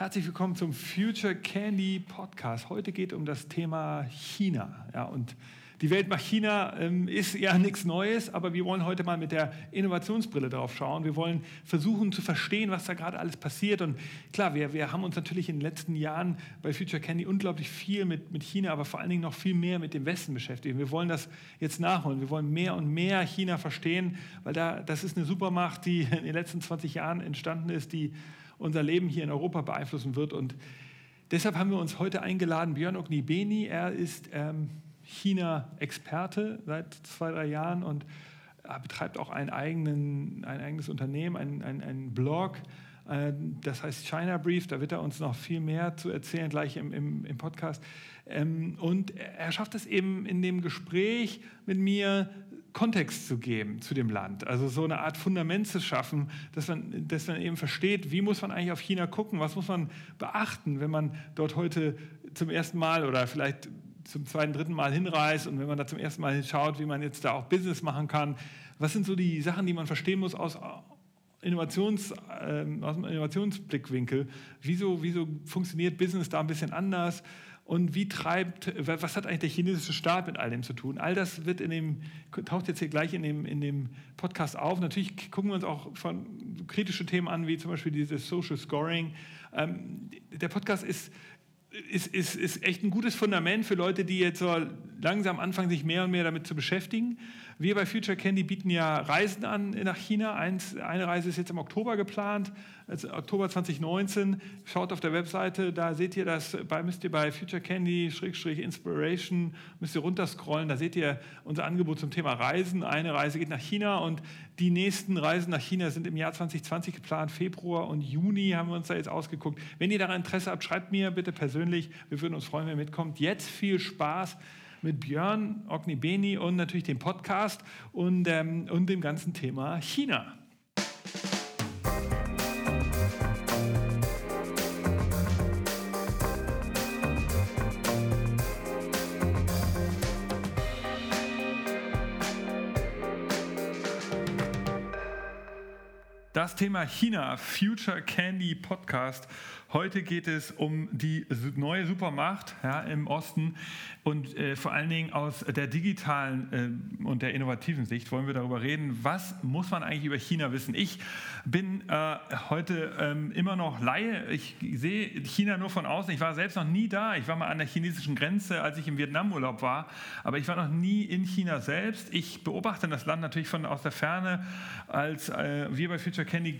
Herzlich willkommen zum Future Candy Podcast. Heute geht es um das Thema China. Ja, und die Welt nach China ähm, ist ja nichts Neues, aber wir wollen heute mal mit der Innovationsbrille drauf schauen. Wir wollen versuchen zu verstehen, was da gerade alles passiert. Und klar, wir, wir haben uns natürlich in den letzten Jahren bei Future Candy unglaublich viel mit, mit China, aber vor allen Dingen noch viel mehr mit dem Westen beschäftigt. Wir wollen das jetzt nachholen. Wir wollen mehr und mehr China verstehen, weil da, das ist eine Supermacht, die in den letzten 20 Jahren entstanden ist, die unser Leben hier in Europa beeinflussen wird. Und deshalb haben wir uns heute eingeladen, Björn Ognibeni. Er ist ähm, China-Experte seit zwei, drei Jahren und er betreibt auch eigenen, ein eigenes Unternehmen, einen, einen, einen Blog. Äh, das heißt China Brief, da wird er uns noch viel mehr zu erzählen, gleich im, im, im Podcast. Ähm, und er schafft es eben in dem Gespräch mit mir, Kontext zu geben zu dem Land, also so eine Art Fundament zu schaffen, dass man, dass man eben versteht, wie muss man eigentlich auf China gucken, was muss man beachten, wenn man dort heute zum ersten Mal oder vielleicht zum zweiten, dritten Mal hinreist und wenn man da zum ersten Mal schaut, wie man jetzt da auch Business machen kann. Was sind so die Sachen, die man verstehen muss aus, Innovations, äh, aus dem Innovationsblickwinkel? Wieso, wieso funktioniert Business da ein bisschen anders? Und wie treibt, was hat eigentlich der chinesische Staat mit all dem zu tun? All das wird in dem, taucht jetzt hier gleich in dem, in dem Podcast auf. Natürlich gucken wir uns auch von kritische Themen an, wie zum Beispiel dieses Social Scoring. Ähm, der Podcast ist, ist, ist, ist echt ein gutes Fundament für Leute, die jetzt so langsam anfangen, sich mehr und mehr damit zu beschäftigen. Wir bei Future Candy bieten ja Reisen an nach China. Eins, eine Reise ist jetzt im Oktober geplant, also Oktober 2019. Schaut auf der Webseite, da seht ihr das, bei, müsst ihr bei Future Candy Inspiration, müsst ihr runterscrollen, da seht ihr unser Angebot zum Thema Reisen. Eine Reise geht nach China und die nächsten Reisen nach China sind im Jahr 2020 geplant. Februar und Juni haben wir uns da jetzt ausgeguckt. Wenn ihr daran Interesse habt, schreibt mir bitte persönlich. Wir würden uns freuen, wenn ihr mitkommt. Jetzt viel Spaß mit Björn Ognibeni und natürlich dem Podcast und, ähm, und dem ganzen Thema China. Das Thema China, Future Candy Podcast. Heute geht es um die neue Supermacht ja, im Osten und äh, vor allen Dingen aus der digitalen äh, und der innovativen Sicht wollen wir darüber reden, was muss man eigentlich über China wissen. Ich bin äh, heute ähm, immer noch Laie. Ich sehe China nur von außen. Ich war selbst noch nie da. Ich war mal an der chinesischen Grenze, als ich im Vietnamurlaub war, aber ich war noch nie in China selbst. Ich beobachte das Land natürlich von aus der Ferne. Als äh, wir bei Future Candy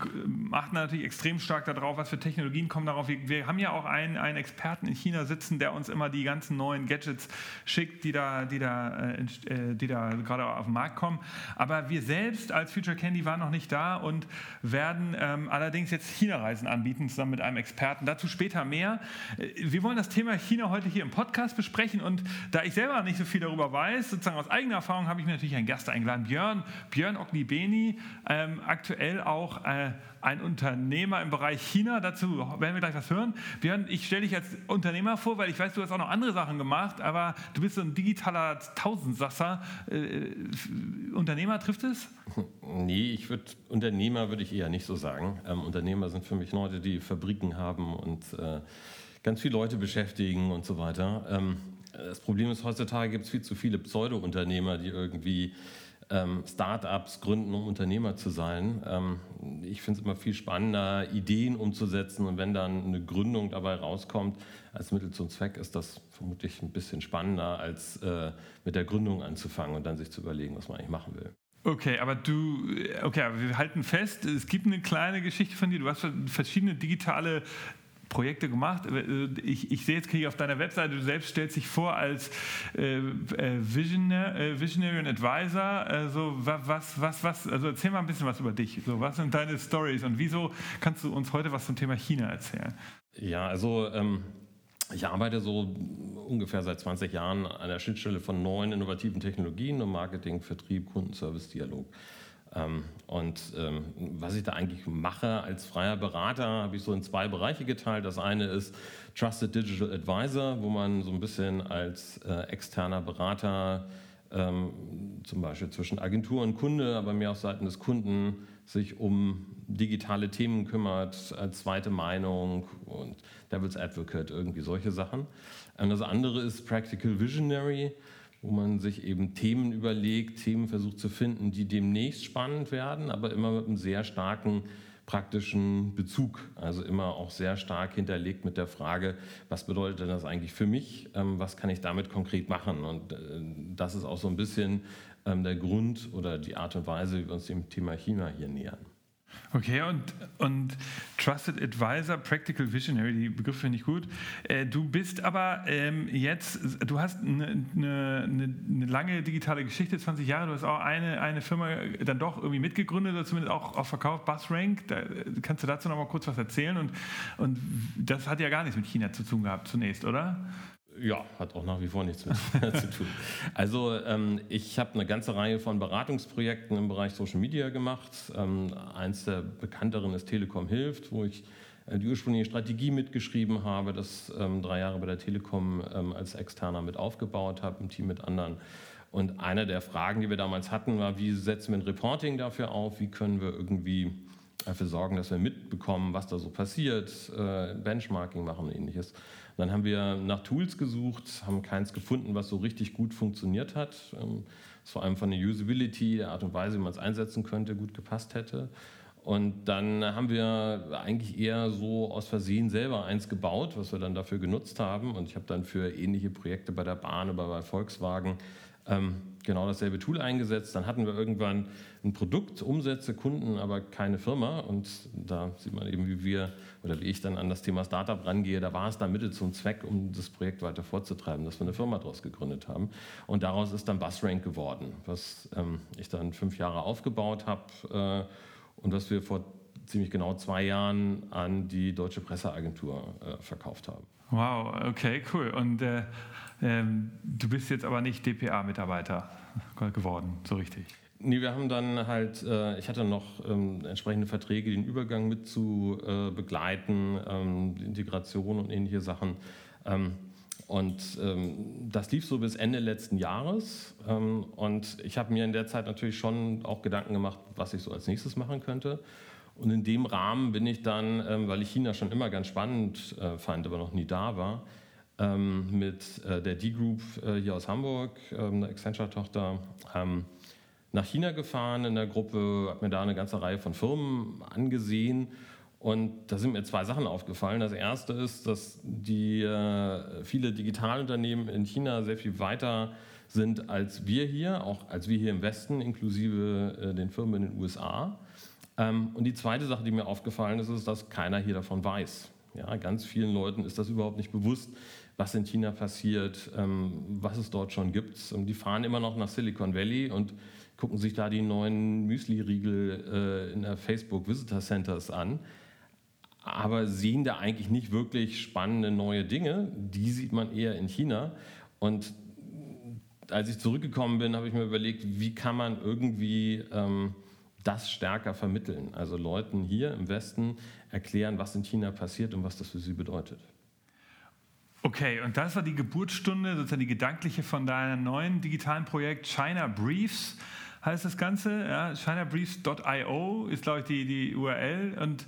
achten natürlich extrem stark darauf, was für Technologien kommen darauf. Wir, wir haben ja auch einen, einen Experten in China sitzen, der uns immer die ganzen neuen Gadgets schickt, die da, die da, äh, äh, die da gerade auf den Markt kommen. Aber wir selbst als Future Candy waren noch nicht da und werden ähm, allerdings jetzt China-Reisen anbieten, zusammen mit einem Experten. Dazu später mehr. Äh, wir wollen das Thema China heute hier im Podcast besprechen und da ich selber nicht so viel darüber weiß, sozusagen aus eigener Erfahrung, habe ich mir natürlich einen Gast eingeladen, Björn, Björn Ognibeni, ähm, aktuell auch äh, ein Unternehmer im Bereich China. Dazu werden wir gleich was hören. Björn, ich stelle dich als Unternehmer vor, weil ich weiß, du hast auch noch andere Sachen gemacht, aber du bist so ein digitaler Tausendsasser. Äh, Unternehmer trifft es? Nee, ich würde Unternehmer würde ich eher nicht so sagen. Ähm, Unternehmer sind für mich Leute, die Fabriken haben und äh, ganz viele Leute beschäftigen und so weiter. Ähm, das Problem ist, heutzutage gibt es viel zu viele Pseudo-Unternehmer, die irgendwie ähm, Startups gründen, um Unternehmer zu sein. Ähm, ich finde es immer viel spannender, Ideen umzusetzen und wenn dann eine Gründung dabei rauskommt, als Mittel zum Zweck, ist das vermutlich ein bisschen spannender, als äh, mit der Gründung anzufangen und dann sich zu überlegen, was man eigentlich machen will. Okay, aber du, okay, wir halten fest, es gibt eine kleine Geschichte von dir. Du hast verschiedene digitale Projekte gemacht. Äh, ich, ich sehe jetzt hier auf deiner Webseite, du selbst stellst dich vor als äh, äh Visionary, äh, Visionary und Advisor. Also was, was, was, also erzähl mal ein bisschen was über dich. So, was sind deine Stories und wieso kannst du uns heute was zum Thema China erzählen? Ja, also ähm, ich arbeite so ungefähr seit 20 Jahren an der Schnittstelle von neuen innovativen Technologien und Marketing, Vertrieb, Kundenservice, Dialog. Ähm, und ähm, was ich da eigentlich mache als freier Berater, habe ich so in zwei Bereiche geteilt. Das eine ist Trusted Digital Advisor, wo man so ein bisschen als äh, externer Berater ähm, zum Beispiel zwischen Agentur und Kunde, aber mehr auf Seiten des Kunden sich um digitale Themen kümmert, als zweite Meinung und Devil's Advocate, irgendwie solche Sachen. Und das andere ist Practical Visionary, wo man sich eben Themen überlegt, Themen versucht zu finden, die demnächst spannend werden, aber immer mit einem sehr starken praktischen Bezug. Also immer auch sehr stark hinterlegt mit der Frage, was bedeutet denn das eigentlich für mich? Ähm, was kann ich damit konkret machen? Und äh, das ist auch so ein bisschen ähm, der Grund oder die Art und Weise, wie wir uns dem Thema China hier nähern. Okay, und, und Trusted Advisor, Practical Visionary, die Begriffe finde ich gut. Äh, du bist aber ähm, jetzt, du hast eine, eine, eine, lange digitale Geschichte, 20 Jahre, du hast auch eine, eine Firma dann doch irgendwie mitgegründet oder zumindest auch, auch verkauft, BuzzRank. Da, kannst du dazu noch mal kurz was erzählen? Und, und das hat ja gar nichts mit China zu tun gehabt zunächst, oder? Ja, hat auch nach wie vor nichts mit zu tun. Also ähm, ich habe eine ganze Reihe von Beratungsprojekten im Bereich Social Media gemacht. Ähm, eins der bekannteren ist Telekom hilft, wo ich äh, die ursprüngliche Strategie mitgeschrieben habe, das ähm, drei Jahre bei der Telekom ähm, als Externer mit aufgebaut habe, im Team mit anderen. Und eine der Fragen, die wir damals hatten, war, wie setzen wir ein Reporting dafür auf? Wie können wir irgendwie dafür sorgen, dass wir mitbekommen, was da so passiert, äh, Benchmarking machen und ähnliches. Dann haben wir nach Tools gesucht, haben keins gefunden, was so richtig gut funktioniert hat. Ähm, was vor allem von der Usability, der Art und Weise, wie man es einsetzen könnte, gut gepasst hätte. Und dann haben wir eigentlich eher so aus Versehen selber eins gebaut, was wir dann dafür genutzt haben. Und ich habe dann für ähnliche Projekte bei der Bahn oder bei Volkswagen ähm, genau dasselbe Tool eingesetzt. Dann hatten wir irgendwann ein Produkt, Umsätze, Kunden, aber keine Firma. Und da sieht man eben, wie wir oder wie ich dann an das Thema Startup rangehe. Da war es dann Mittel zum Zweck, um das Projekt weiter vorzutreiben, dass wir eine Firma daraus gegründet haben. Und daraus ist dann BuzzRank geworden, was ähm, ich dann fünf Jahre aufgebaut habe äh, und was wir vor ziemlich genau zwei Jahren an die Deutsche Presseagentur äh, verkauft haben. Wow, okay, cool. Und äh, ähm, du bist jetzt aber nicht DPA-Mitarbeiter geworden, so richtig. Nee, wir haben dann halt, äh, ich hatte noch ähm, entsprechende Verträge, den Übergang mit zu äh, begleiten, ähm, Integration und ähnliche Sachen. Ähm, und ähm, das lief so bis Ende letzten Jahres. Ähm, und ich habe mir in der Zeit natürlich schon auch Gedanken gemacht, was ich so als nächstes machen könnte. Und in dem Rahmen bin ich dann, ähm, weil ich China schon immer ganz spannend äh, fand, aber noch nie da war, mit äh, der D-Group äh, hier aus Hamburg, eine Accenture-Tochter, nach China gefahren in der Gruppe, habe mir da eine ganze Reihe von Firmen angesehen und da sind mir zwei Sachen aufgefallen. Das erste ist, dass die äh, viele Digitalunternehmen in China sehr viel weiter sind als wir hier, auch als wir hier im Westen, inklusive äh, den Firmen in den USA. Ähm, und die zweite Sache, die mir aufgefallen ist, ist, dass keiner hier davon weiß. Ja, ganz vielen Leuten ist das überhaupt nicht bewusst, was in China passiert, ähm, was es dort schon gibt. Und die fahren immer noch nach Silicon Valley und gucken sich da die neuen Müsli-Riegel äh, in der Facebook Visitor Centers an, aber sehen da eigentlich nicht wirklich spannende neue Dinge. Die sieht man eher in China. Und als ich zurückgekommen bin, habe ich mir überlegt, wie kann man irgendwie ähm, das stärker vermitteln. Also Leuten hier im Westen erklären, was in China passiert und was das für sie bedeutet. Okay, und das war die Geburtsstunde, sozusagen die gedankliche von deinem neuen digitalen Projekt China Briefs heißt das Ganze. Ja, ChinaBriefs.io ist, glaube ich, die, die URL. Und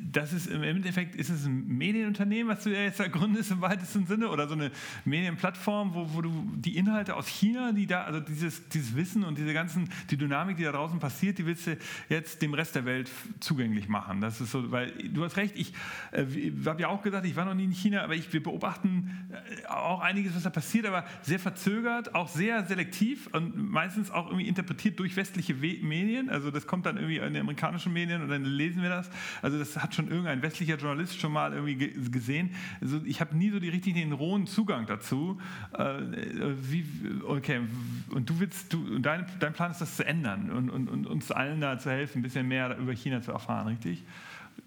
das ist im Endeffekt ist es ein Medienunternehmen, was du jetzt gründest im weitesten Sinne, oder so eine Medienplattform, wo, wo du die Inhalte aus China, die da, also dieses, dieses Wissen und diese ganzen, die Dynamik, die da draußen passiert, die willst du jetzt dem Rest der Welt zugänglich machen. Das ist so, weil du hast recht, ich äh, habe ja auch gesagt, ich war noch nie in China, aber ich, wir beobachten äh, auch einiges, was da passiert, aber sehr verzögert, auch sehr selektiv und meistens auch irgendwie interpretiert interpretiert durch westliche Medien. Also das kommt dann irgendwie in den amerikanischen Medien und dann lesen wir das. Also das hat schon irgendein westlicher Journalist schon mal irgendwie gesehen. Also ich habe nie so die richtigen rohen Zugang dazu. Äh, wie, okay, und du willst, du, dein, dein Plan ist das zu ändern und, und, und uns allen da zu helfen, ein bisschen mehr über China zu erfahren, richtig?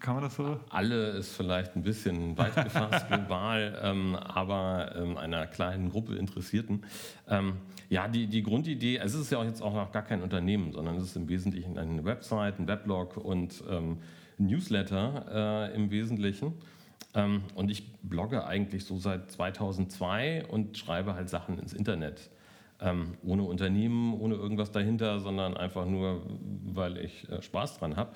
Kann man das so? Alle ist vielleicht ein bisschen weit gefasst global, ähm, aber ähm, einer kleinen Gruppe Interessierten. Ähm, ja, die, die Grundidee, also es ist ja auch jetzt auch noch gar kein Unternehmen, sondern es ist im Wesentlichen eine Website, ein Weblog und ähm, Newsletter äh, im Wesentlichen. Ähm, und ich blogge eigentlich so seit 2002 und schreibe halt Sachen ins Internet. Ähm, ohne Unternehmen, ohne irgendwas dahinter, sondern einfach nur, weil ich äh, Spaß dran habe.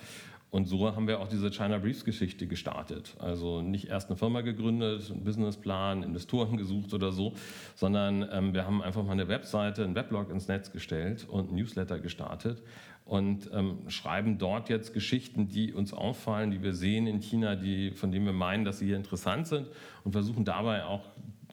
Und so haben wir auch diese China Briefs Geschichte gestartet. Also nicht erst eine Firma gegründet, einen Businessplan, Investoren gesucht oder so, sondern ähm, wir haben einfach mal eine Webseite, einen Weblog ins Netz gestellt und ein Newsletter gestartet und ähm, schreiben dort jetzt Geschichten, die uns auffallen, die wir sehen in China, die, von denen wir meinen, dass sie hier interessant sind und versuchen dabei auch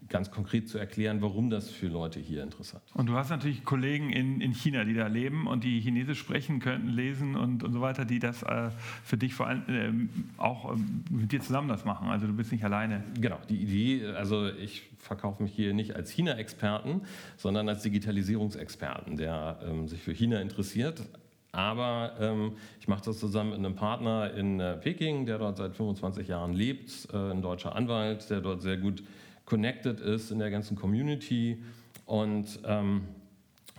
ganz konkret zu erklären, warum das für Leute hier interessant ist. Und du hast natürlich Kollegen in, in China, die da leben und die Chinesisch sprechen könnten, lesen und, und so weiter, die das äh, für dich vor allem äh, auch äh, mit dir zusammen das machen. Also du bist nicht alleine. Genau, die Idee, also ich verkaufe mich hier nicht als China-Experten, sondern als Digitalisierungsexperten, der ähm, sich für China interessiert, aber ähm, ich mache das zusammen mit einem Partner in äh, Peking, der dort seit 25 Jahren lebt, äh, ein deutscher Anwalt, der dort sehr gut connected ist in der ganzen Community und ähm,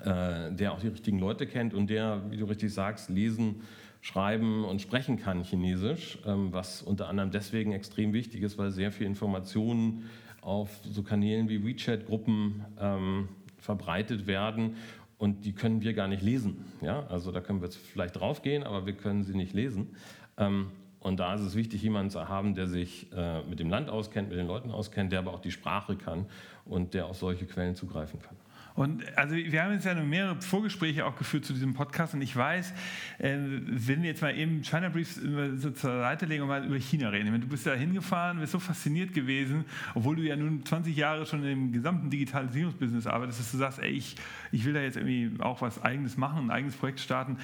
äh, der auch die richtigen Leute kennt und der, wie du richtig sagst, lesen, schreiben und sprechen kann Chinesisch, ähm, was unter anderem deswegen extrem wichtig ist, weil sehr viel Informationen auf so Kanälen wie WeChat-Gruppen ähm, verbreitet werden und die können wir gar nicht lesen. Ja? Also da können wir jetzt vielleicht draufgehen, aber wir können sie nicht lesen. Ähm, und da ist es wichtig, jemanden zu haben, der sich äh, mit dem Land auskennt, mit den Leuten auskennt, der aber auch die Sprache kann und der auf solche Quellen zugreifen kann. Und also wir haben jetzt ja mehrere Vorgespräche auch geführt zu diesem Podcast und ich weiß, äh, wenn wir jetzt mal eben China Briefs so zur Seite legen und mal über China reden. Du bist da hingefahren, bist so fasziniert gewesen, obwohl du ja nun 20 Jahre schon im gesamten Digitalisierungsbusiness arbeitest, dass du sagst, ey, ich, ich will da jetzt irgendwie auch was Eigenes machen, ein eigenes Projekt starten.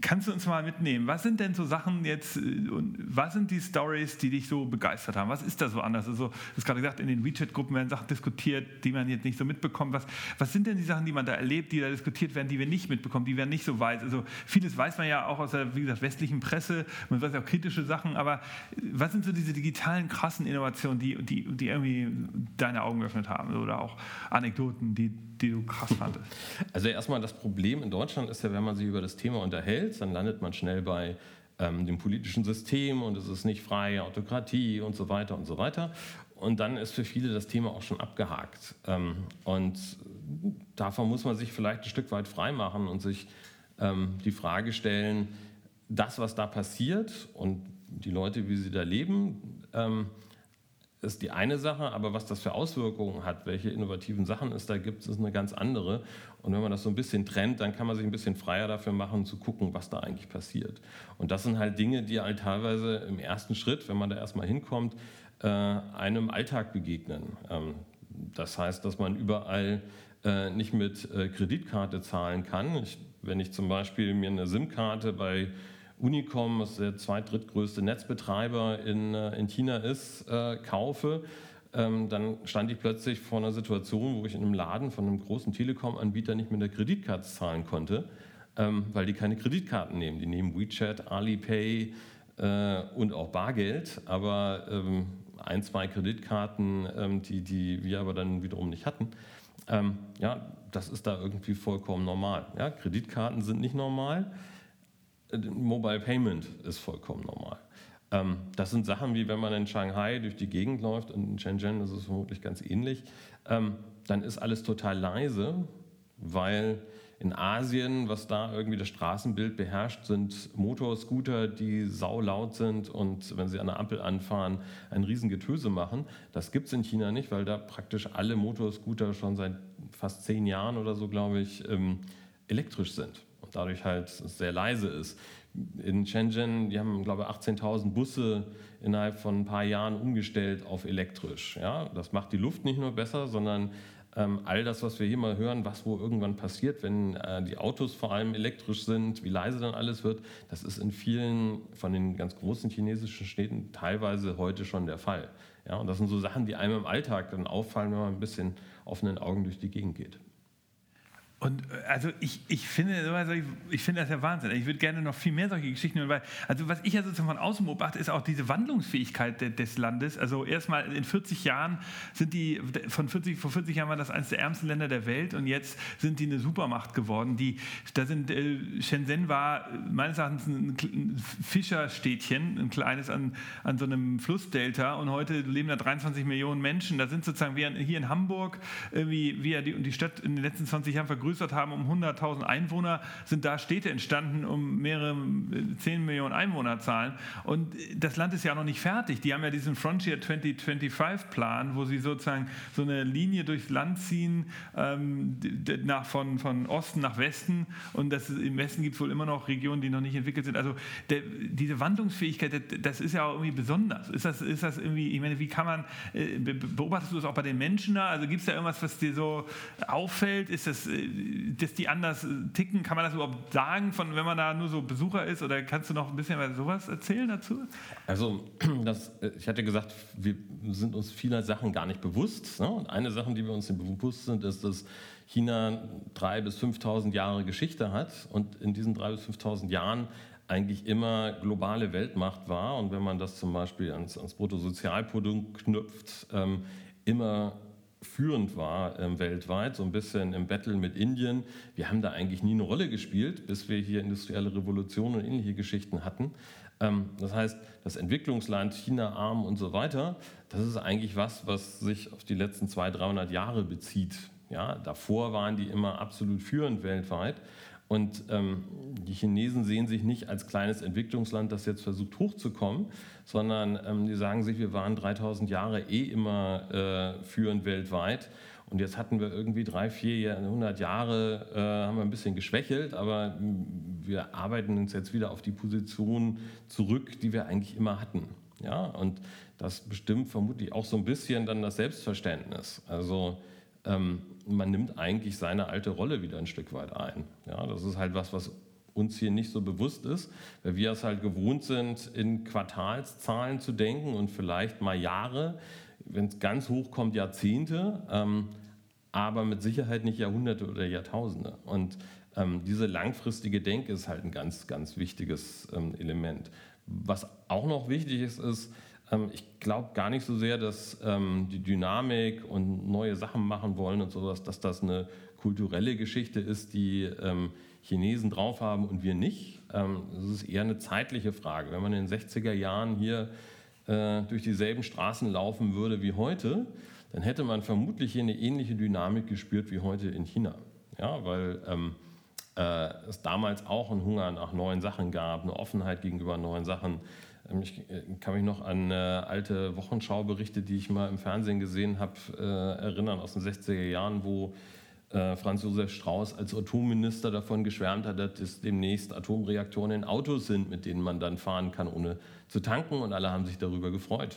Kannst du uns mal mitnehmen? Was sind denn so Sachen jetzt, äh, und was sind die Stories, die dich so begeistert haben? Was ist da so anders? Also, du hast gerade gesagt, in den WeChat-Gruppen werden Sachen diskutiert, die man jetzt nicht so mitbekommt. Was, was sind denn denn die Sachen, die man da erlebt, die da diskutiert werden, die wir nicht mitbekommen, die wir nicht so weiß? Also vieles weiß man ja auch aus der, wie gesagt, westlichen Presse, man weiß ja auch kritische Sachen, aber was sind so diese digitalen krassen Innovationen, die, die, die irgendwie deine Augen geöffnet haben oder auch Anekdoten, die, die du krass fandest? Also erstmal das Problem in Deutschland ist ja, wenn man sich über das Thema unterhält, dann landet man schnell bei ähm, dem politischen System und es ist nicht freie Autokratie und so weiter und so weiter. Und dann ist für viele das Thema auch schon abgehakt. Ähm, und davon muss man sich vielleicht ein Stück weit freimachen und sich ähm, die Frage stellen, das, was da passiert und die Leute, wie sie da leben, ähm, ist die eine Sache, aber was das für Auswirkungen hat, welche innovativen Sachen es da gibt, ist eine ganz andere. Und wenn man das so ein bisschen trennt, dann kann man sich ein bisschen freier dafür machen, zu gucken, was da eigentlich passiert. Und das sind halt Dinge, die halt teilweise im ersten Schritt, wenn man da erstmal hinkommt, äh, einem Alltag begegnen. Ähm, das heißt, dass man überall äh, nicht mit äh, Kreditkarte zahlen kann. Ich, wenn ich zum Beispiel mir eine SIM-Karte bei Unicom, was der zweit-, drittgrößte Netzbetreiber in, in China ist, kaufe, ähm, dann stand ich plötzlich vor einer Situation, wo ich in einem Laden von einem großen Telekom-Anbieter nicht mit der Kreditkarte zahlen konnte, ähm, weil die keine Kreditkarten nehmen. Die nehmen WeChat, Alipay äh, und auch Bargeld, aber ähm, ein, zwei Kreditkarten, ähm, die, die wir aber dann wiederum nicht hatten. Ähm, ja, das ist da irgendwie vollkommen normal. Ja, Kreditkarten sind nicht normal. Äh, Mobile Payment ist vollkommen normal. Ähm, das sind Sachen wie wenn man in Shanghai durch die Gegend läuft und in Shenzhen ist es vermutlich ganz ähnlich. Ähm, dann ist alles total leise, weil in Asien, was da irgendwie das Straßenbild beherrscht, sind Motorscooter, die saulaut sind und wenn sie an der Ampel anfahren, ein Riesengetöse machen. Das gibt es in China nicht, weil da praktisch alle Motorscooter schon seit fast zehn Jahren oder so, glaube ich, ähm, elektrisch sind und dadurch halt sehr leise ist. In Shenzhen, die haben, glaube ich, 18.000 Busse innerhalb von ein paar Jahren umgestellt auf elektrisch. Ja, das macht die Luft nicht nur besser, sondern ähm, all das, was wir hier mal hören, was wo irgendwann passiert, wenn äh, die Autos vor allem elektrisch sind, wie leise dann alles wird, das ist in vielen von den ganz großen chinesischen Städten teilweise heute schon der Fall. Ja, und das sind so Sachen, die einem im Alltag dann auffallen, wenn man ein bisschen offenen Augen durch die Gegend geht. Und äh, also ich, ich, finde, ich finde das ja Wahnsinn. Ich würde gerne noch viel mehr solche Geschichten hören, weil, also was ich ja sozusagen von außen beobachte, ist auch diese Wandlungsfähigkeit de, des Landes. Also erstmal in 40 Jahren sind die, von 40, vor 40 Jahren war das eines der ärmsten Länder der Welt und jetzt sind die eine Supermacht geworden. Die, da sind, äh, Shenzhen war meines Erachtens ein, ein Fischerstädtchen, ein kleines an, an so einem Flussdelta und heute leben da 23 Millionen Menschen. Da sind sozusagen, wie hier in Hamburg, wie, wie die, die Stadt in den letzten 20 Jahren vergrößert vergrößert haben um 100.000 Einwohner, sind da Städte entstanden um mehrere 10 Millionen Einwohnerzahlen. Und das Land ist ja noch nicht fertig. Die haben ja diesen Frontier 2025-Plan, wo sie sozusagen so eine Linie durchs Land ziehen, ähm, nach, von, von Osten nach Westen. Und das, im Westen gibt es wohl immer noch Regionen, die noch nicht entwickelt sind. Also der, diese Wandlungsfähigkeit, das ist ja auch irgendwie besonders. Ist das, ist das irgendwie, ich meine, wie kann man, äh, beobachtest du das auch bei den Menschen da? Also gibt es da irgendwas, was dir so auffällt? Ist das, äh, dass die anders ticken? Kann man das überhaupt sagen, von, wenn man da nur so Besucher ist? Oder kannst du noch ein bisschen was sowas erzählen dazu? Also, das, äh, ich hatte gesagt, wir sind uns vieler Sachen gar nicht bewusst. Ne? Und eine Sache, die wir uns bewusst sind, ist, dass China 3.000 bis 5.000 Jahre Geschichte hat und in diesen 3.000 bis 5.000 Jahren eigentlich immer globale Weltmacht war und wenn man das zum Beispiel ans, ans Bruttosozialprodukt knüpft, ähm, immer führend war ähm, weltweit, so ein bisschen im Battle mit Indien. Wir haben da eigentlich nie eine Rolle gespielt, bis wir hier industrielle Revolution und ähnliche Geschichten hatten. Ähm, das heißt, das Entwicklungsland China, arm und so weiter, das ist eigentlich was, was sich auf die letzten 200, 300 Jahre bezieht. Ja, davor waren die immer absolut führend weltweit. Und ähm, die Chinesen sehen sich nicht als kleines Entwicklungsland, das jetzt versucht hochzukommen, sondern ähm, die sagen sich, wir waren 3000 Jahre eh immer äh, führend weltweit. Und jetzt hatten wir irgendwie drei, vier, hundert Jahre, äh, haben wir ein bisschen geschwächelt, aber wir arbeiten uns jetzt wieder auf die Position zurück, die wir eigentlich immer hatten. Ja, und das bestimmt vermutlich auch so ein bisschen dann das Selbstverständnis. Also ähm, man nimmt eigentlich seine alte Rolle wieder ein Stück weit ein. Ja, das ist halt was, was uns hier nicht so bewusst ist, weil wir es halt gewohnt sind, in Quartalszahlen zu denken und vielleicht mal Jahre, wenn es ganz hoch kommt, Jahrzehnte, ähm, aber mit Sicherheit nicht Jahrhunderte oder Jahrtausende. Und ähm, diese langfristige Denke ist halt ein ganz, ganz wichtiges ähm, Element. Was auch noch wichtig ist, ist, ich glaube gar nicht so sehr, dass ähm, die Dynamik und neue Sachen machen wollen und sowas, dass das eine kulturelle Geschichte ist, die ähm, Chinesen drauf haben und wir nicht. Das ist eher eine zeitliche Frage. Wenn man in den 60er Jahren hier äh, durch dieselben Straßen laufen würde wie heute, dann hätte man vermutlich hier eine ähnliche Dynamik gespürt wie heute in China. Ja, weil ähm, äh, es damals auch einen Hunger nach neuen Sachen gab, eine Offenheit gegenüber neuen Sachen. Ich äh, kann mich noch an äh, alte Wochenschauberichte, die ich mal im Fernsehen gesehen habe, äh, erinnern aus den 60er Jahren, wo äh, Franz Josef Strauß als Atomminister davon geschwärmt hat, dass demnächst Atomreaktoren in Autos sind, mit denen man dann fahren kann, ohne zu tanken. Und alle haben sich darüber gefreut.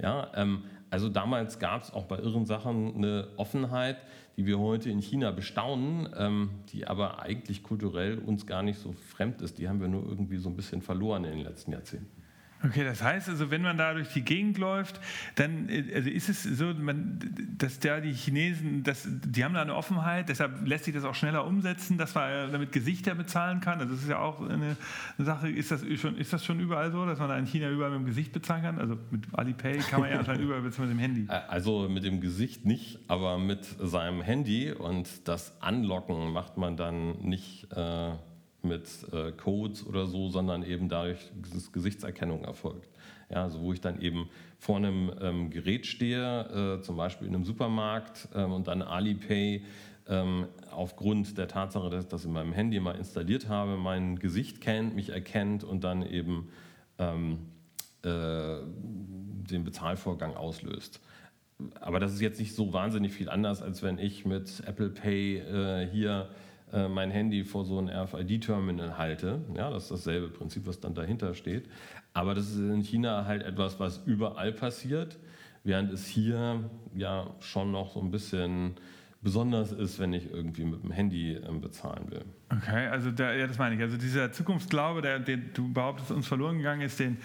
Ja, ähm, also damals gab es auch bei irren Sachen eine Offenheit, die wir heute in China bestaunen, ähm, die aber eigentlich kulturell uns gar nicht so fremd ist. Die haben wir nur irgendwie so ein bisschen verloren in den letzten Jahrzehnten. Okay, das heißt also, wenn man da durch die Gegend läuft, dann äh, also ist es so, man, dass da die Chinesen, das, die haben da eine Offenheit, deshalb lässt sich das auch schneller umsetzen, dass man damit Gesichter bezahlen kann. Also das ist ja auch eine, Sache, ist das, schon, ist das schon überall so, dass man da in China überall mit dem Gesicht bezahlen kann? Also mit Alipay kann man ja anscheinend überall bezahlen mit dem Handy. Also mit dem Gesicht nicht, aber mit seinem Handy und das Anlocken macht man dann nicht. Äh mit äh, Codes oder so, sondern eben dadurch, dass Gesichtserkennung erfolgt. Ja, also wo ich dann eben vor einem ähm, Gerät stehe, äh, zum Beispiel in einem Supermarkt ähm, und dann Alipay ähm, aufgrund der Tatsache, dass ich das in meinem Handy mal installiert habe, mein Gesicht kennt, mich erkennt und dann eben ähm, äh, den Bezahlvorgang auslöst. Aber das ist jetzt nicht so wahnsinnig viel anders, als wenn ich mit Apple Pay äh, hier äh, mein Handy vor so ein RFID-Terminal halte. Ja, das ist dasselbe Prinzip, was dann dahinter steht. Aber das ist in China halt etwas, was überall passiert, während es hier ja schon noch so ein bisschen besonders ist, wenn ich irgendwie mit dem Handy ähm, bezahlen will. Okay, also der, ja, das meine ich. Also dieser Zukunftsglaube, der, den du behauptest, uns verloren gegangen ist, den,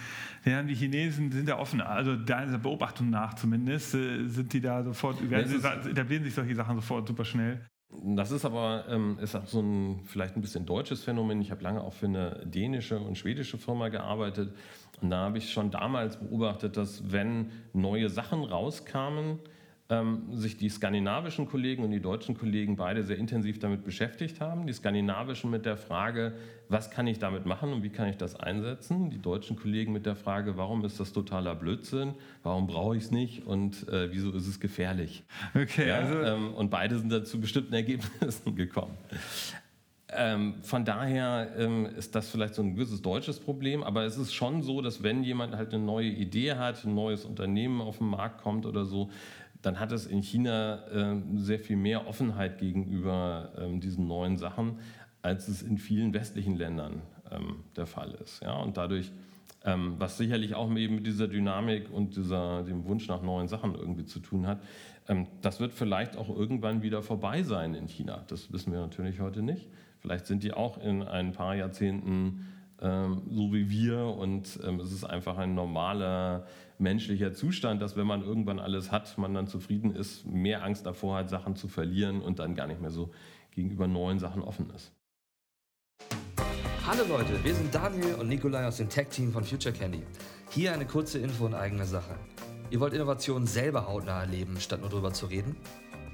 den haben die Chinesen, sind da offen. Also deiner Beobachtung nach zumindest, äh, sind die da sofort, werden, etablieren sich solche Sachen sofort super schnell. Das ist aber ähm, ist auch so ein vielleicht ein bisschen deutsches Phänomen. Ich habe lange auch für eine dänische und schwedische Firma gearbeitet und da habe ich schon damals beobachtet, dass wenn neue Sachen rauskamen, ähm, sich die skandinavischen Kollegen und die deutschen Kollegen beide sehr intensiv damit beschäftigt haben. Die skandinavischen mit der Frage, was kann ich damit machen und wie kann ich das einsetzen? Die deutschen Kollegen mit der Frage, warum ist das totaler Blödsinn? Warum brauche ich es nicht? Und äh, wieso ist es gefährlich? Okay, ja, also ähm, und beide sind dann zu bestimmten Ergebnissen gekommen. Ähm, von daher ähm, ist das vielleicht so ein gewisses deutsches Problem, aber es ist schon so, dass wenn jemand halt eine neue Idee hat, ein neues Unternehmen auf den Markt kommt oder so, dann hat es in China äh, sehr viel mehr Offenheit gegenüber ähm, diesen neuen Sachen, als es in vielen westlichen Ländern ähm, der Fall ist. Ja? Und dadurch, ähm, was sicherlich auch eben mit dieser Dynamik und dieser, dem Wunsch nach neuen Sachen irgendwie zu tun hat, ähm, das wird vielleicht auch irgendwann wieder vorbei sein in China. Das wissen wir natürlich heute nicht. Vielleicht sind die auch in ein paar Jahrzehnten ähm, so wie wir und ähm, es ist einfach ein normaler menschlicher Zustand, dass wenn man irgendwann alles hat, man dann zufrieden ist, mehr Angst davor hat, Sachen zu verlieren und dann gar nicht mehr so gegenüber neuen Sachen offen ist. Hallo Leute, wir sind Daniel und Nikolai aus dem Tech-Team von Future Candy. Hier eine kurze Info in eigener Sache. Ihr wollt Innovationen selber hautnah erleben, statt nur drüber zu reden?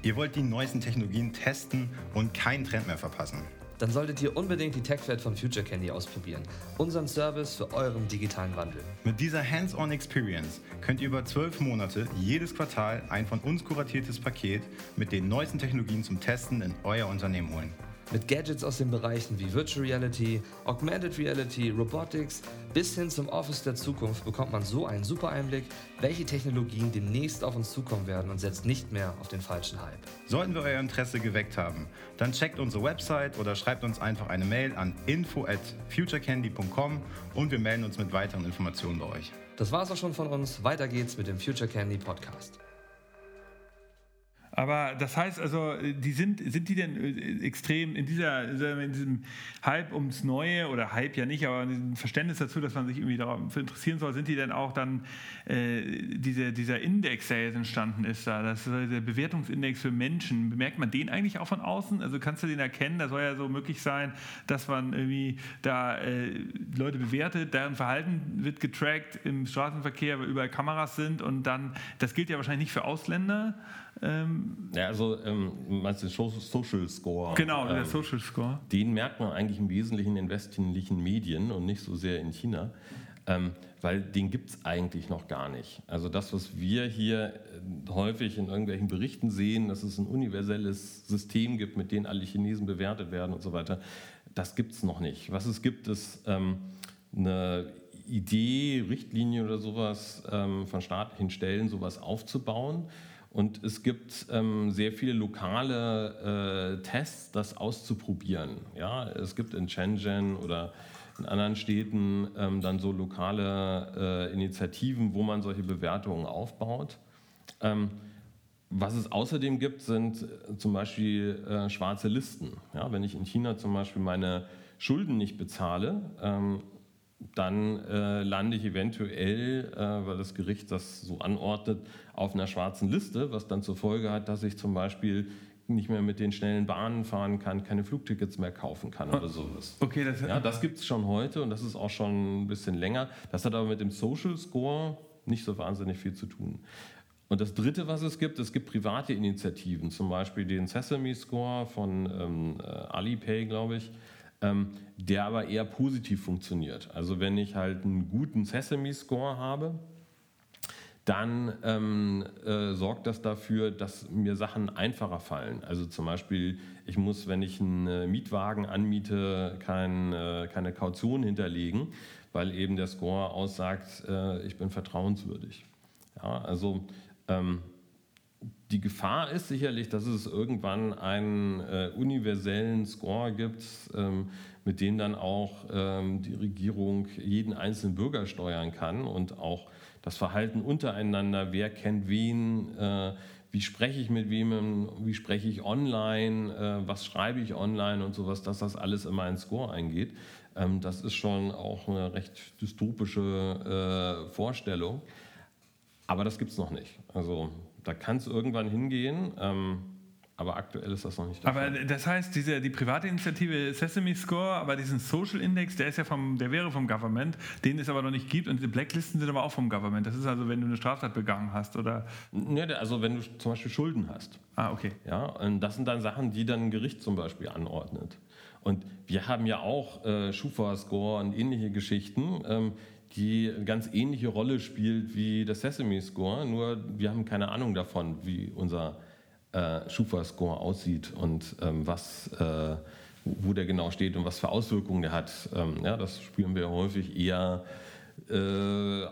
Ihr wollt die neuesten Technologien testen und keinen Trend mehr verpassen? Dann solltet ihr unbedingt die TechFed von Future Candy ausprobieren. Unseren Service für euren digitalen Wandel. Mit dieser Hands-on Experience könnt ihr über zwölf Monate jedes Quartal ein von uns kuratiertes Paket mit den neuesten Technologien zum Testen in euer Unternehmen holen. Mit Gadgets aus den Bereichen wie Virtual Reality, Augmented Reality, Robotics bis hin zum Office der Zukunft bekommt man so einen super Einblick, welche Technologien demnächst auf uns zukommen werden und setzt nicht mehr auf den falschen Hype. Sollten wir euer Interesse geweckt haben, dann checkt unsere Website oder schreibt uns einfach eine Mail an info at futurecandy.com und wir melden uns mit weiteren Informationen bei euch. Das war's auch schon von uns. Weiter geht's mit dem Future Candy Podcast. Aber das heißt also, die sind, sind die denn äh, extrem in, dieser, in diesem Hype ums Neue oder Hype ja nicht, aber ein Verständnis dazu, dass man sich irgendwie dafür interessieren soll, sind die denn auch dann äh, diese, dieser Index, der jetzt entstanden ist, da, das ist der Bewertungsindex für Menschen, bemerkt man den eigentlich auch von außen? Also kannst du den erkennen? Da soll ja so möglich sein, dass man irgendwie da äh, Leute bewertet, deren Verhalten wird getrackt im Straßenverkehr, weil überall Kameras sind und dann, das gilt ja wahrscheinlich nicht für Ausländer. Ähm, ja, also ähm, meinst du den Social Score? Genau, der ähm, Social Score. Den merkt man eigentlich im Wesentlichen in westlichen Medien und nicht so sehr in China. Ähm, weil den gibt es eigentlich noch gar nicht. Also das, was wir hier äh, häufig in irgendwelchen Berichten sehen, dass es ein universelles System gibt, mit dem alle Chinesen bewertet werden und so weiter, das gibt es noch nicht. Was es gibt, ist ähm, eine Idee, Richtlinie oder sowas ähm, von staatlichen Stellen, sowas aufzubauen und es gibt ähm, sehr viele lokale äh, Tests, das auszuprobieren. Ja, es gibt in Shenzhen oder in anderen Städten ähm, dann so lokale äh, Initiativen, wo man solche Bewertungen aufbaut. Ähm, was es außerdem gibt, sind äh, zum Beispiel äh, schwarze Listen. Ja, wenn ich in China zum Beispiel meine Schulden nicht bezahle, ähm, dann äh, lande ich eventuell, äh, weil das Gericht das so anordnet, auf einer schwarzen Liste, was dann zur Folge hat, dass ich zum Beispiel nicht mehr mit den schnellen Bahnen fahren kann, keine Flugtickets mehr kaufen kann oder sowas. Okay, das, ja, das gibt es schon heute und das ist auch schon ein bisschen länger. Das hat aber mit dem Social Score nicht so wahnsinnig viel zu tun. Und das Dritte, was es gibt, es gibt private Initiativen, zum Beispiel den Sesame Score von ähm, äh, Alipay, glaube ich ähm, der aber eher positiv funktioniert. Also wenn ich halt einen guten Sesame-Score habe, dann ähm, äh, sorgt das dafür, dass mir Sachen einfacher fallen. Also zum Beispiel, ich muss, wenn ich einen Mietwagen anmiete, kein, äh, keine Kaution hinterlegen, weil eben der Score aussagt, äh, ich bin vertrauenswürdig. Ja, also ähm, die Gefahr ist sicherlich, dass es irgendwann einen äh, universellen Score gibt, ähm, mit dem dann auch ähm, die Regierung jeden einzelnen Bürger steuern kann und auch das Verhalten untereinander, wer kennt wen, äh, wie spreche ich mit wem, wie spreche ich online, äh, was schreibe ich online und sowas, dass das alles in meinen Score eingeht. Ähm, das ist schon auch eine recht dystopische äh, Vorstellung. Aber das gibt es noch nicht. Also da kann es irgendwann hingehen. Ähm, Aber aktuell ist das noch nicht der Aber Fall. das heißt, diese, die private Initiative Sesame Score, aber diesen Social Index, der ist ja vom, der wäre vom Government, den es aber noch nicht gibt und die Blacklisten sind aber auch vom Government. Das ist also, wenn du eine Straftat begangen hast, oder? Ne, also wenn du zum Beispiel Schulden hast. Ah, okay. Ja, und das sind dann Sachen, die dann ein Gericht zum Beispiel anordnet. Und wir haben ja auch äh, Schufa-Score und ähnliche Geschichten, ähm, die eine ganz ähnliche Rolle spielt wie der Sesame Score, nur wir haben keine Ahnung davon, wie unser äh, Schufa-Score aussieht und ähm, was, äh, wo der genau steht und was für Auswirkungen der hat. Ähm, ja, das spüren wir häufig eher äh,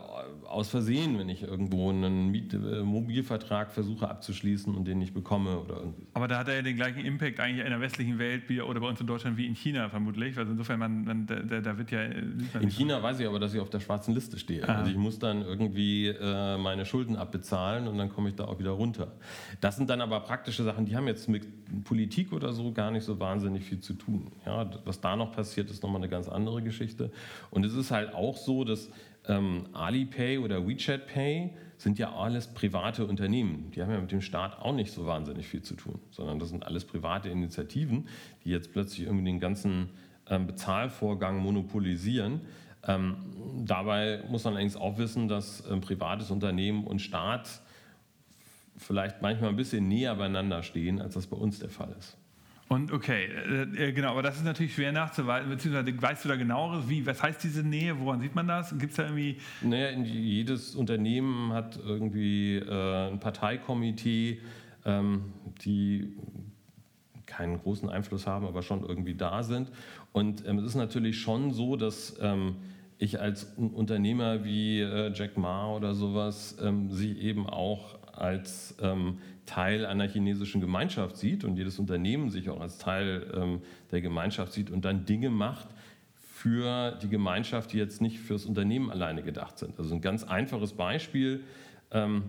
aus Versehen, wenn ich irgendwo einen Miet äh, Mobilvertrag versuche abzuschließen und den nicht bekomme oder irgendwie. Aber da hat er ja den gleichen Impact eigentlich in der westlichen Welt wie, oder bei uns in Deutschland wie in China vermutlich. Also insofern, man, man, da, da wird ja. In China weiß ich aber, dass ich auf der schwarzen Liste stehe. Aha. Also ich muss dann irgendwie äh, meine Schulden abbezahlen und dann komme ich da auch wieder runter. Das sind dann aber praktische Sachen, die haben jetzt mit Politik oder so gar nicht so wahnsinnig viel zu tun. Ja, was da noch passiert, ist nochmal eine ganz andere Geschichte. Und es ist halt auch so, dass ähm, Alipay oder WeChat Pay sind ja alles private Unternehmen. Die haben ja mit dem Staat auch nicht so wahnsinnig viel zu tun, sondern das sind alles private Initiativen, die jetzt plötzlich irgendwie den ganzen ähm, Bezahlvorgang monopolisieren. Ähm, dabei muss man allerdings auch wissen, dass ähm, privates Unternehmen und Staat vielleicht manchmal ein bisschen näher beieinander stehen, als das bei uns der Fall ist. Und okay, äh, genau, aber das ist natürlich schwer nachzuweisen, beziehungsweise weißt du da genaueres, wie, was heißt diese Nähe, woran sieht man das? Gibt es da irgendwie. Naja, jedes Unternehmen hat irgendwie äh, ein Parteikomitee, ähm, die keinen großen Einfluss haben, aber schon irgendwie da sind. Und ähm, es ist natürlich schon so, dass ähm, ich als Unternehmer wie äh, Jack Ma oder sowas ähm, sie eben auch als ähm, Teil einer chinesischen Gemeinschaft sieht und jedes Unternehmen sich auch als Teil ähm, der Gemeinschaft sieht und dann Dinge macht für die Gemeinschaft, die jetzt nicht fürs Unternehmen alleine gedacht sind. Also ein ganz einfaches Beispiel. Ähm,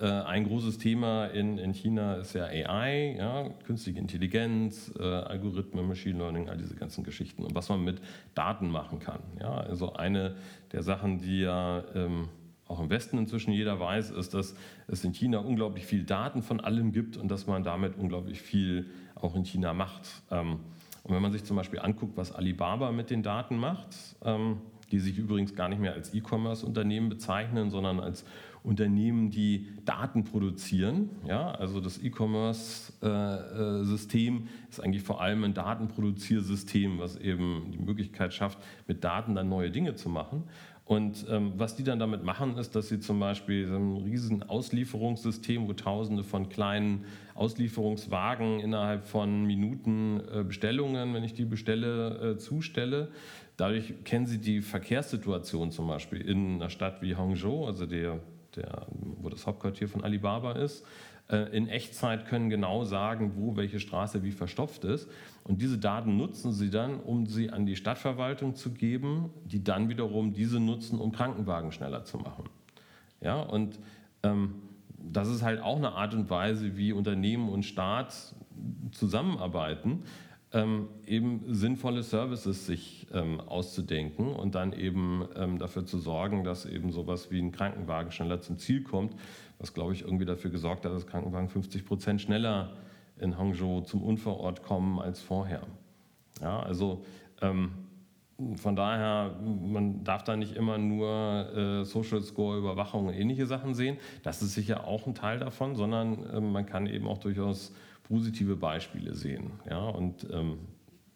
äh, ein großes Thema in, in China ist ja AI, ja, künstliche Intelligenz, äh, Algorithmen, Machine Learning, all diese ganzen Geschichten und was man mit Daten machen kann. Ja, also eine der Sachen, die ja ähm, auch im Westen inzwischen jeder weiß, ist, dass es in China unglaublich viel Daten von allem gibt und dass man damit unglaublich viel auch in China macht. Ähm, und wenn man sich zum Beispiel anguckt, was Alibaba mit den Daten macht, ähm, die sich übrigens gar nicht mehr als E-Commerce-Unternehmen bezeichnen, sondern als Unternehmen, die Daten produzieren. Ja, also das E-Commerce-System ist eigentlich vor allem ein Datenproduziersystem, was eben die Möglichkeit schafft, mit Daten dann neue Dinge zu machen. Und ähm, was die dann damit machen, ist, dass sie zum Beispiel so ein riesen Auslieferungssystem, wo tausende von kleinen Auslieferungswagen innerhalb von Minuten äh, Bestellungen, wenn ich die bestelle, äh, zustelle. Dadurch kennen sie die Verkehrssituation zum Beispiel in einer Stadt wie Hangzhou, also der, der, wo das Hauptquartier von Alibaba ist, in Echtzeit können genau sagen, wo welche Straße wie verstopft ist. Und diese Daten nutzen sie dann, um sie an die Stadtverwaltung zu geben, die dann wiederum diese nutzen, um Krankenwagen schneller zu machen. Ja, und ähm, das ist halt auch eine Art und Weise, wie Unternehmen und Staat zusammenarbeiten, ähm, eben sinnvolle Services sich ähm, auszudenken und dann eben ähm, dafür zu sorgen, dass eben sowas wie ein Krankenwagen schneller zum Ziel kommt, was glaube ich irgendwie dafür gesorgt hat, dass Krankenwagen 50 Prozent schneller in Hangzhou zum Unfallort kommen als vorher. Ja, also ähm, von daher, man darf da nicht immer nur äh, Social Score, Überwachung und ähnliche Sachen sehen. Das ist sicher auch ein Teil davon, sondern äh, man kann eben auch durchaus positive Beispiele sehen. Ja, und ähm,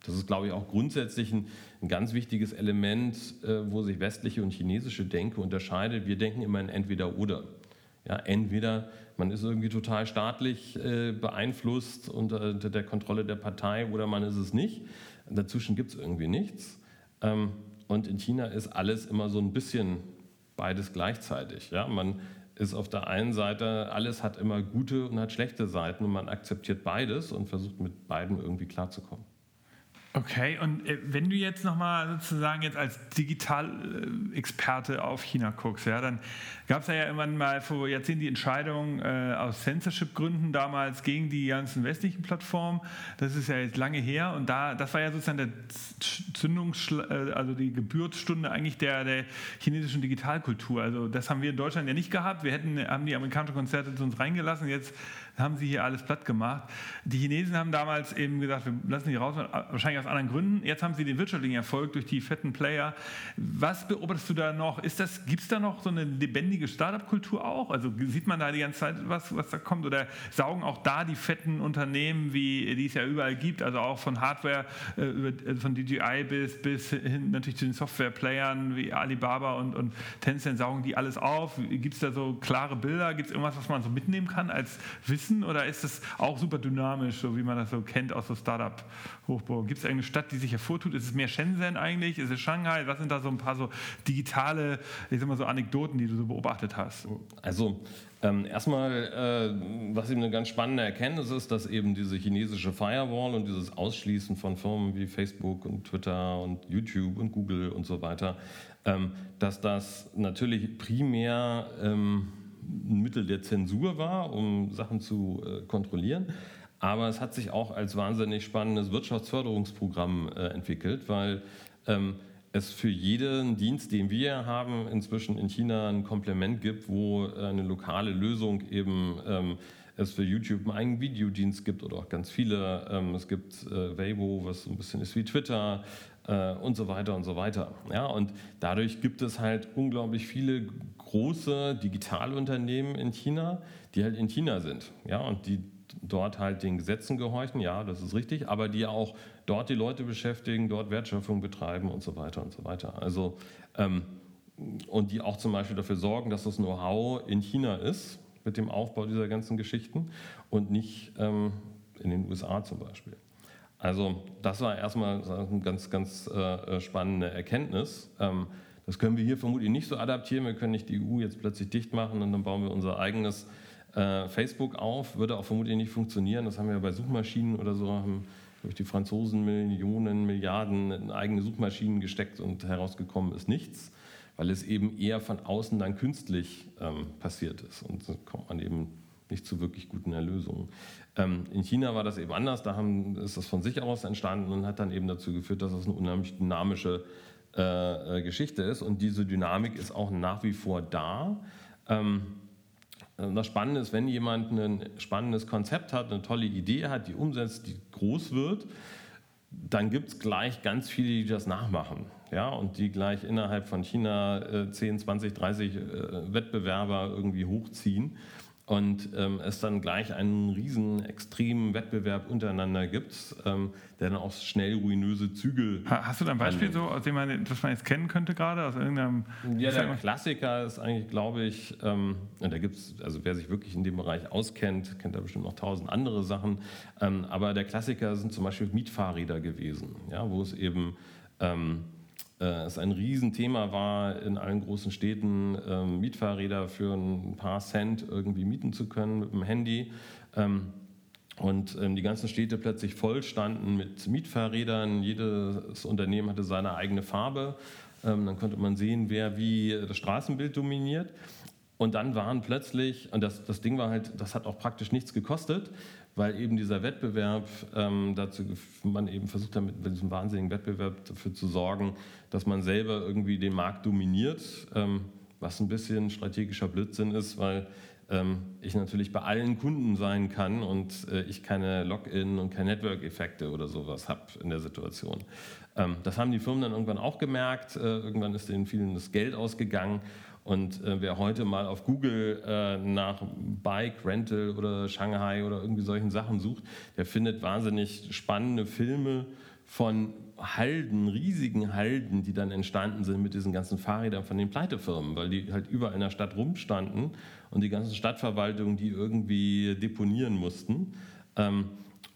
das ist, glaube ich, auch grundsätzlich ein, ein ganz wichtiges Element, äh, wo sich westliche und chinesische Denke unterscheidet. Wir denken immer in entweder oder. Ja, entweder man ist irgendwie total staatlich äh, beeinflusst unter der Kontrolle der Partei oder man ist es nicht. Dazwischen gibt es irgendwie nichts. Ähm, und in China ist alles immer so ein bisschen beides gleichzeitig. Ja? Man ist auf der einen Seite, alles hat immer gute und hat schlechte Seiten und man akzeptiert beides und versucht mit beiden irgendwie klarzukommen. Okay, und äh, wenn du jetzt nochmal sozusagen jetzt als Digitalexperte auf China guckst, ja, dann gab es ja irgendwann mal vor Jahrzehnten die Entscheidung äh, aus Censorship-Gründen damals gegen die ganzen westlichen Plattformen. Das ist ja jetzt lange her und da, das war ja sozusagen der Zündungs, äh, also die Geburtsstunde eigentlich der, der chinesischen Digitalkultur. Also das haben wir in Deutschland ja nicht gehabt. Wir hätten, haben die amerikanischen Konzerte zu uns reingelassen. Jetzt haben sie hier alles platt gemacht. Die Chinesen haben damals eben gesagt, wir lassen die raus, wahrscheinlich aus anderen Gründen. Jetzt haben sie den wirtschaftlichen Erfolg durch die fetten Player. Was beobachtest du da noch? Gibt es da noch so eine lebendige Startup-Kultur auch? Also sieht man da die ganze Zeit, was, was da kommt? Oder saugen auch da die fetten Unternehmen, wie die es ja überall gibt, also auch von Hardware, äh, äh von DJI bis, bis hin natürlich zu den Software-Playern wie Alibaba und, und Tencent, saugen die alles auf? Gibt es da so klare Bilder? Gibt es irgendwas, was man so mitnehmen kann als Wissen? Wissen oder ist es auch super dynamisch, so wie man das so kennt aus so Startup-Hochburgen? Gibt es eine Stadt, die sich hervortut? Ist es mehr Shenzhen eigentlich? Ist es Shanghai? Was sind da so ein paar so digitale, ich sag mal so Anekdoten, die du so beobachtet hast? Also ähm, erstmal, äh, was eben eine ganz spannende Erkenntnis ist, dass eben diese chinesische Firewall und dieses Ausschließen von Firmen wie Facebook und Twitter und YouTube und Google und so weiter, ähm, dass das natürlich primär ähm, ein Mittel der Zensur war, um Sachen zu äh, kontrollieren. Aber es hat sich auch als wahnsinnig spannendes Wirtschaftsförderungsprogramm äh, entwickelt, weil ähm, es für jeden Dienst, den wir haben, inzwischen in China ein Komplement gibt, wo äh, eine lokale Lösung eben ähm, es für YouTube einen eigenen Videodienst gibt oder auch ganz viele. Ähm, es gibt äh, Weibo, was so ein bisschen ist wie Twitter äh, und so weiter und so weiter. Ja, und dadurch gibt es halt unglaublich viele große Digitalunternehmen in China, die halt in China sind. Ja, und die dort halt den Gesetzen gehorchen, ja, das ist richtig, aber die auch dort die Leute beschäftigen, dort Wertschöpfung betreiben und so weiter und so weiter. Also, ähm, und die auch zum Beispiel dafür sorgen, dass das Know-how in China ist mit dem Aufbau dieser ganzen Geschichten und nicht ähm, in den USA zum Beispiel. Also das war erstmal eine ganz, ganz äh, spannende Erkenntnis. Ähm, das können wir hier vermutlich nicht so adaptieren. Wir können nicht die EU jetzt plötzlich dicht machen und dann bauen wir unser eigenes äh, Facebook auf. Würde auch vermutlich nicht funktionieren. Das haben wir bei Suchmaschinen oder so, haben durch die Franzosen Millionen, Milliarden in eigene Suchmaschinen gesteckt und herausgekommen ist nichts, weil es eben eher von außen dann künstlich ähm, passiert ist. Und da kommt man eben nicht zu wirklich guten Erlösungen. Ähm, in China war das eben anders, da haben, ist das von sich aus entstanden und hat dann eben dazu geführt, dass es eine unheimlich dynamische äh, äh, Geschichte ist. Und diese Dynamik ist auch nach wie vor da. Ähm, das Spannende ist, wenn jemand ein spannendes Konzept hat, eine tolle Idee hat, die umsetzt, die groß wird, dann gibt es gleich ganz viele, die das nachmachen. Ja, und die gleich innerhalb von China äh, 10, 20, 30 äh, Wettbewerber irgendwie hochziehen und ähm, es dann gleich einen riesen extremen Wettbewerb untereinander gibt, ähm, der dann auch schnell ruinöse Züge. Hast du da ein Beispiel so, aus dem man, das man jetzt kennen könnte gerade aus irgendeinem? Ja, der Klassiker ist eigentlich, glaube ich, ähm, da gibt es, also wer sich wirklich in dem Bereich auskennt, kennt da bestimmt noch tausend andere Sachen. Ähm, aber der Klassiker sind zum Beispiel Mietfahrräder gewesen, ja, wo es eben ähm, äh, es ein Riesenthema war, in allen großen Städten ähm, Mietfahrräder für ein paar Cent irgendwie mieten zu können mit dem Handy. Ähm, und ähm, die ganzen Städte plötzlich voll standen mit Mietfahrrädern. Jedes Unternehmen hatte seine eigene Farbe. dann konnte man sehen, wer wie das Straßenbild dominiert. Und dann waren plötzlich, und das, das Ding war halt, das hat auch praktisch nichts gekostet, weil eben dieser Wettbewerb ähm, dazu, man eben versucht hat, mit diesem wahnsinnigen Wettbewerb dafür zu sorgen, dass man selber irgendwie den Markt dominiert, ähm, was ein bisschen strategischer Blödsinn ist, weil ähm, ich natürlich bei allen Kunden sein kann und äh, ich keine Login und keine Network-Effekte oder sowas habe in der Situation. Ähm, das haben die Firmen dann irgendwann auch gemerkt. Äh, irgendwann ist denen vielen das Geld ausgegangen und äh, wer heute mal auf Google äh, nach Bike Rental oder Shanghai oder irgendwie solchen Sachen sucht, der findet wahnsinnig spannende Filme von Halden, riesigen Halden, die dann entstanden sind mit diesen ganzen Fahrrädern von den Pleitefirmen, weil die halt überall in der Stadt rumstanden und die ganzen Stadtverwaltungen die irgendwie deponieren mussten. Ähm,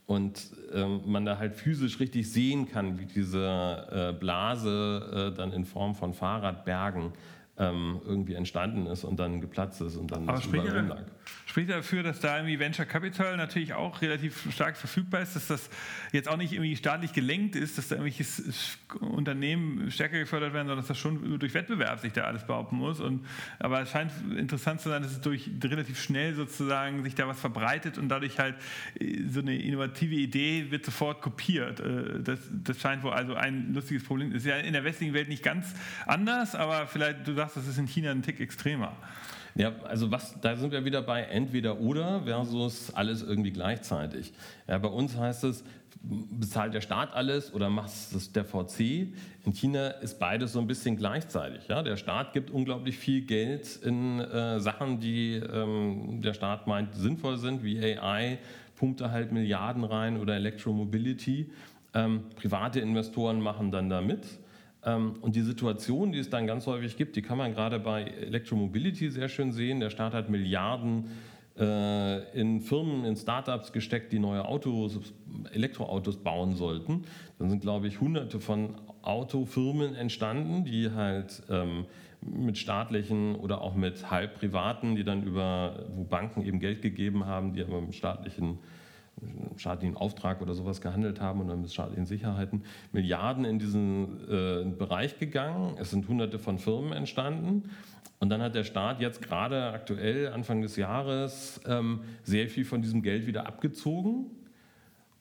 und ähm, man da halt physisch richtig sehen kann, wie diese äh, Blase äh, dann in Form von Fahrradbergen irgendwie entstanden ist und dann geplatzt ist und dann Aber sprich, lag. Spricht dafür, dass da irgendwie Venture Capital natürlich auch relativ stark verfügbar ist, dass das jetzt auch nicht irgendwie staatlich gelenkt ist, dass da irgendwelche Unternehmen stärker gefördert werden, sondern dass das schon durch Wettbewerb sich da alles behaupten muss. Und, aber es scheint interessant zu sein, dass es durch relativ schnell sozusagen sich da was verbreitet und dadurch halt äh, so eine innovative Idee wird sofort kopiert. Äh, das, das scheint wohl also ein lustiges Problem. Das ist ja in der westlichen Welt nicht ganz anders, aber vielleicht, du sagst, das ist in China ein Tick extremer. Ja, also was, da sind wir wieder bei entweder oder versus alles irgendwie gleichzeitig. Ja, bei uns heißt es, bezahlt der Staat alles oder macht es der VC? In China ist beides so ein bisschen gleichzeitig. Ja? Der Staat gibt unglaublich viel Geld in äh, Sachen, die ähm, der Staat meint sinnvoll sind, wie AI, pumpt da halt Milliarden rein oder Electromobility. Ähm, private Investoren machen dann da mit. Ähm, und die Situation, die es dann ganz häufig gibt, die kann man gerade bei Electromobility sehr schön sehen. Der Staat hat Milliarden äh, in Firmen, in Startups gesteckt, die neue Autos, Elektroautos bauen sollten. Dann sind, glaube ich, hunderte von Autofirmen entstanden, die halt ähm, mit staatlichen oder auch mit halb privaten, die dann über, wo Banken eben Geld gegeben haben, die aber mit staatlichen staatlichen Auftrag oder sowas gehandelt haben dann mit staatlichen Sicherheiten, Milliarden in diesen äh, Bereich gegangen. Es sind hunderte von Firmen entstanden. Und dann hat der Staat jetzt gerade aktuell, Anfang des Jahres, ähm, sehr viel von diesem Geld wieder abgezogen.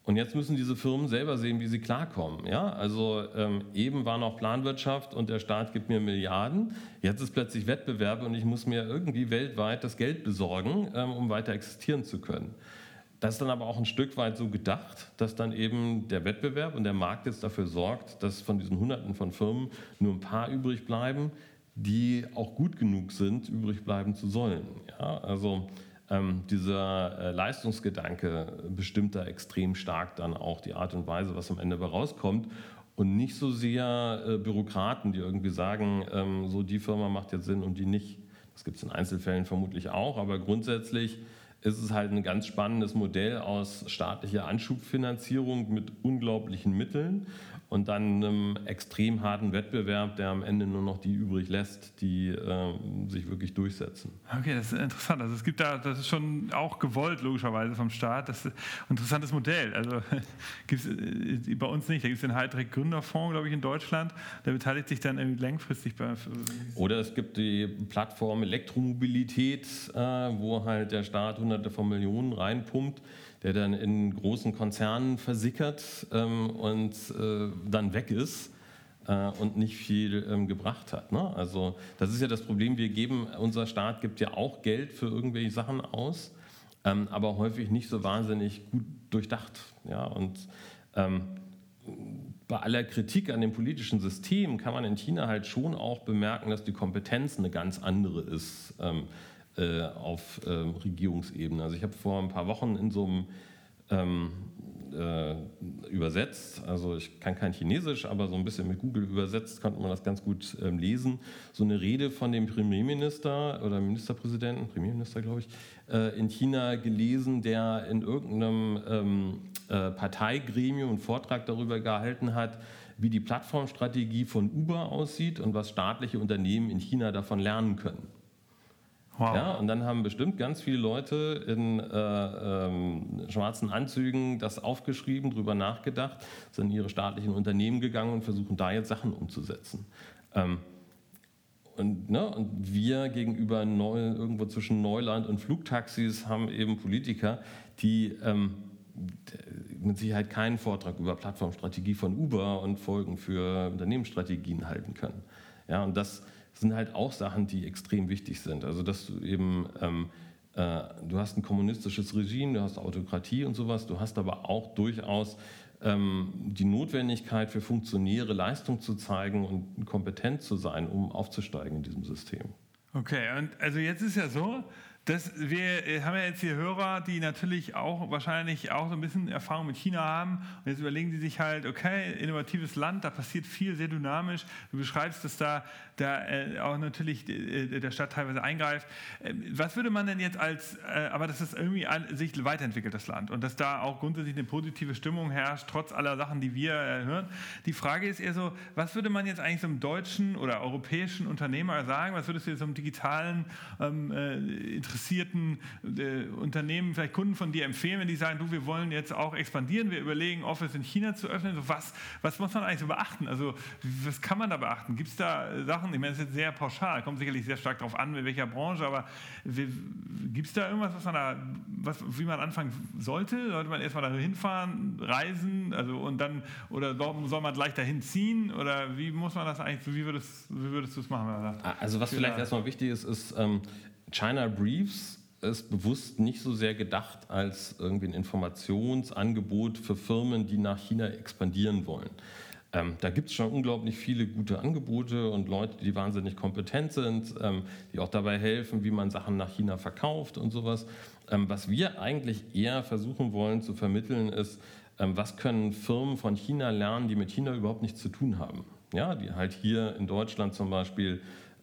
Und jetzt müssen diese Firmen selber sehen, wie sie klarkommen. Ja? Also ähm, eben war noch Planwirtschaft und der Staat gibt mir Milliarden. Jetzt ist plötzlich Wettbewerb und ich muss mir irgendwie weltweit das Geld besorgen, ähm, um weiter existieren zu können. Das ist dann aber auch ein Stück weit so gedacht, dass dann eben der Wettbewerb und der Markt jetzt dafür sorgt, dass von diesen Hunderten von Firmen nur ein paar übrig bleiben, die auch gut genug sind, übrig bleiben zu sollen. Ja, also ähm, dieser äh, Leistungsgedanke bestimmt da extrem stark dann auch die Art und Weise, was am Ende dabei rauskommt. Und nicht so sehr äh, Bürokraten, die irgendwie sagen, ähm, so die Firma macht jetzt Sinn und die nicht. Das gibt es in Einzelfällen vermutlich auch, aber grundsätzlich ist es halt ein ganz spannendes Modell aus staatlicher Anschubfinanzierung mit unglaublichen Mitteln und dann einem extrem harten Wettbewerb, der am Ende nur noch die übrig lässt, die äh, sich wirklich durchsetzen. Okay, das ist interessant. Also es gibt da, das ist schon auch gewollt logischerweise vom Staat. Das ist ein interessantes Modell. Also gibt es äh, bei uns nicht. Da gibt es den Heidrek Gründerfonds, glaube ich, in Deutschland. Der beteiligt sich dann irgendwie langfristig bei. Oder es gibt die Plattform Elektromobilität, äh, wo halt der Staat hunderte von Millionen reinpumpt der dann in großen Konzernen versickert ähm, und äh, dann weg ist äh, und nicht viel ähm, gebracht hat. Ne? Also das ist ja das Problem, wir geben, unser Staat gibt ja auch Geld für irgendwelche Sachen aus, ähm, aber häufig nicht so wahnsinnig gut durchdacht. Ja? Und ähm, bei aller Kritik an dem politischen System kann man in China halt schon auch bemerken, dass die Kompetenz eine ganz andere ist. Äh, auf äh, Regierungsebene. Also ich habe vor ein paar Wochen in so einem ähm, äh, übersetzt, also ich kann kein Chinesisch, aber so ein bisschen mit Google übersetzt konnte man das ganz gut ähm, lesen, so eine Rede von dem Premierminister oder Ministerpräsidenten, Premierminister glaube ich, äh, in China gelesen, der in irgendeinem ähm, äh, Parteigremium einen Vortrag darüber gehalten hat, wie die Plattformstrategie von Uber aussieht und was staatliche Unternehmen in China davon lernen können. Wow. Ja, und dann haben bestimmt ganz viele Leute in äh, ähm, schwarzen Anzügen das aufgeschrieben, darüber nachgedacht, sind in ihre staatlichen Unternehmen gegangen und versuchen da jetzt Sachen umzusetzen. Ähm, und, ne, und, wir gegenüber Neu, irgendwo zwischen Neuland und Flugtaxis haben eben Politiker, die ähm, mit Sicherheit keinen Vortrag über Plattformstrategie von Uber und Folgen für Unternehmensstrategien halten können. Ja, und das sind halt auch Sachen, die extrem wichtig sind. Also dass du eben, ähm, äh, du hast ein kommunistisches Regime, du hast Autokratie und sowas, du hast aber auch durchaus ähm, die Notwendigkeit für Funktionäre Leistung zu zeigen und kompetent zu sein, um aufzusteigen in diesem System. Okay, und also jetzt ist ja so, das, wir äh, haben ja jetzt hier Hörer, die natürlich auch wahrscheinlich auch so ein bisschen Erfahrung mit China haben. Und jetzt überlegen die sich halt, okay, innovatives Land, da passiert viel, sehr dynamisch. Du beschreibst, dass da, da äh, auch natürlich äh, der Staat teilweise eingreift. Äh, was würde man denn jetzt als, aber dass es irgendwie an, sich weiterentwickelt, das Land, und dass da auch grundsätzlich eine positive Stimmung herrscht, trotz aller Sachen, die wir hören. Die Frage ist eher so, was würde man jetzt eigentlich so einem deutschen oder europäischen Unternehmer sagen? Was würdest du jetzt so einem digitalen ähm, interessierten äh, Unternehmen, vielleicht Kunden von dir empfehlen, wenn die sagen, du, wir wollen jetzt auch expandieren, wir überlegen, Office in China zu öffnen. So, was, was muss man eigentlich so beachten? Also was kann man da beachten? Gibt es da Sachen, ich meine, das ist jetzt sehr pauschal, kommt sicherlich sehr stark darauf an, in welcher Branche, aber gibt es da irgendwas, was man da, was, wie man anfangen sollte? Sollte man erstmal da hinfahren, reisen, also und dann, oder soll man gleich dahin ziehen? Oder wie muss man das eigentlich, wie würdest, wie würdest du es machen? Also was vielleicht erstmal wichtig ist, ist ähm, China Briefs ist bewusst nicht so sehr gedacht als irgendwie ein Informationsangebot für Firmen, die nach China expandieren wollen. Ähm, da gibt es schon unglaublich viele gute Angebote und Leute, die wahnsinnig kompetent sind, ähm, die auch dabei helfen, wie man Sachen nach China verkauft und sowas. Ähm, was wir eigentlich eher versuchen wollen zu vermitteln, ist, ähm, was können Firmen von China lernen, die mit China überhaupt nichts zu tun haben. Ja, die halt hier in Deutschland zum Beispiel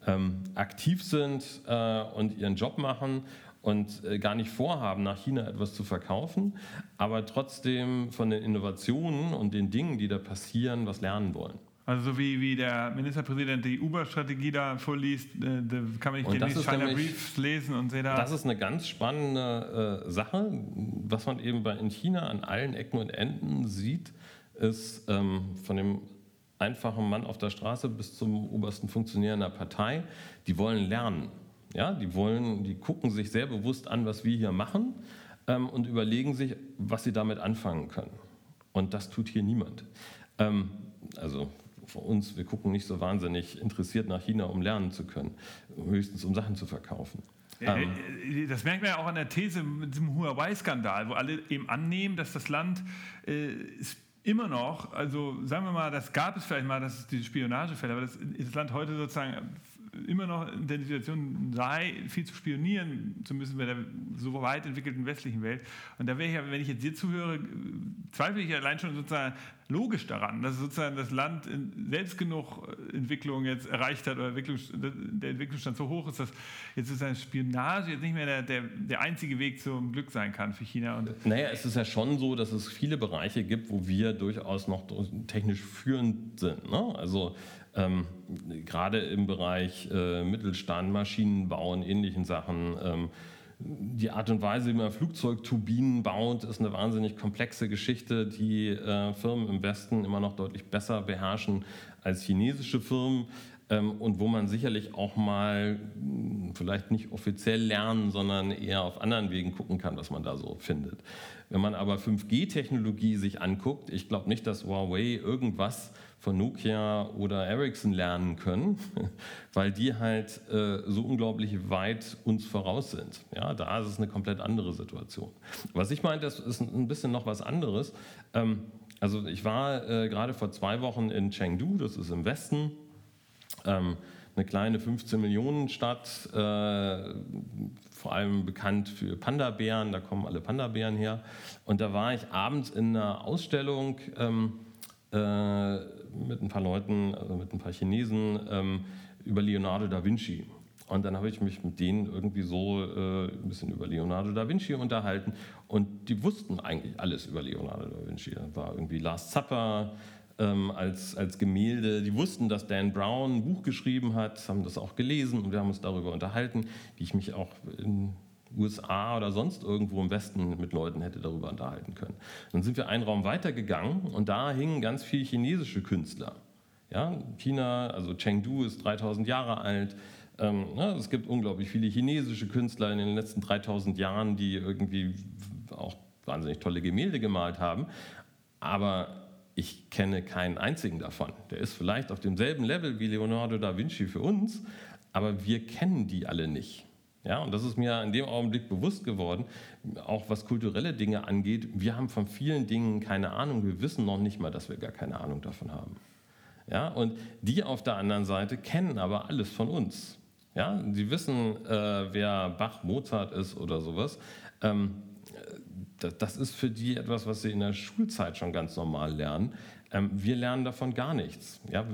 ähm, aktiv sind äh, und ihren Job machen und äh, gar nicht vorhaben, nach China etwas zu verkaufen, aber trotzdem von den Innovationen und den Dingen, die da passieren, was lernen wollen. Also so wie, wie der Ministerpräsident die Uber-Strategie da vorliest, äh, da kann man nicht demnächst China nämlich, Briefs lesen und sehe da... Das ist eine ganz spannende äh, Sache. Was man eben bei, in China an allen Ecken und Enden sieht, ist ähm, von dem einfachen Mann auf der Straße bis zum obersten Funktionär einer Partei, die wollen lernen. Ja, die wollen, die gucken sich sehr bewusst an, was wir hier machen ähm, und überlegen sich, was sie damit anfangen können. Und das tut hier niemand. Ähm, also für uns, wir gucken nicht so wahnsinnig interessiert nach China, um lernen zu können, höchstens um Sachen zu verkaufen. Ähm, äh, das merkt man ja auch an der These mit diesem Huawei-Skandal, wo alle eben annehmen, dass das Land äh, immer noch, also sagen wir mal, das gab es vielleicht mal, das ist diese Spionagefälle, aber das, das Land heute sozusagen immer noch in der Situation sei, viel zu spionieren zu müssen bei der so weit entwickelten westlichen Welt. Und da wäre ich ja, wenn ich jetzt dir zuhöre, zweifle ich allein schon sozusagen logisch daran, dass sozusagen das Land selbst genug Entwicklung jetzt erreicht hat oder Entwicklung, der Entwicklungsstand so hoch ist, dass jetzt sozusagen Spionage jetzt nicht mehr der, der, der einzige Weg zum Glück sein kann für China. Und naja, es ist ja schon so, dass es viele Bereiche gibt, wo wir durchaus noch technisch führend sind. Ne? Also ähm, gerade im Bereich äh, Mittelstand, Maschinenbau und ähnlichen Sachen. Ähm, die Art und Weise, wie man Flugzeugturbinen baut, ist eine wahnsinnig komplexe Geschichte, die äh, Firmen im Westen immer noch deutlich besser beherrschen als chinesische Firmen ähm, und wo man sicherlich auch mal hm, vielleicht nicht offiziell lernen, sondern eher auf anderen Wegen gucken kann, was man da so findet. Wenn man aber 5G-Technologie sich anguckt, ich glaube nicht, dass Huawei irgendwas von Nokia oder Ericsson lernen können, weil die halt äh, so unglaublich weit uns voraus sind. Ja, da ist es eine komplett andere Situation. Was ich meine, das ist ein bisschen noch was anderes. Ähm, also ich war äh, gerade vor zwei Wochen in Chengdu, das ist im Westen, ähm, eine kleine 15 Millionen Stadt, äh, vor allem bekannt für Panda-Bären, da kommen alle Panda-Bären her. Und da war ich abends in einer Ausstellung. Ähm, äh, mit ein paar Leuten, also mit ein paar Chinesen, ähm, über Leonardo da Vinci. Und dann habe ich mich mit denen irgendwie so äh, ein bisschen über Leonardo da Vinci unterhalten. Und die wussten eigentlich alles über Leonardo da Vinci. Da war irgendwie Last Supper ähm, als, als Gemälde. Die wussten, dass Dan Brown ein Buch geschrieben hat, haben das auch gelesen und wir haben uns darüber unterhalten, wie ich mich auch in USA oder sonst irgendwo im Westen mit Leuten hätte darüber unterhalten können. Dann sind wir einen Raum weitergegangen und da hingen ganz viele chinesische Künstler. Ja, China, also Chengdu ist 3000 Jahre alt. Ähm, ne, es gibt unglaublich viele chinesische Künstler in den letzten 3000 Jahren, die irgendwie auch wahnsinnig tolle Gemälde gemalt haben. Aber ich kenne keinen einzigen davon. Der ist vielleicht auf demselben Level wie Leonardo da Vinci für uns, aber wir kennen die alle nicht. Ja, und das ist mir in dem Augenblick bewusst geworden, auch was kulturelle Dinge angeht. Wir haben von vielen Dingen keine Ahnung. Wir wissen noch nicht mal, dass wir gar keine Ahnung davon haben. Ja, und die auf der anderen Seite kennen aber alles von uns. Ja, sie wissen, äh, wer Bach, Mozart ist oder sowas. Ähm, das ist für die etwas, was sie in der Schulzeit schon ganz normal lernen. Ähm, wir lernen davon gar nichts. Ja,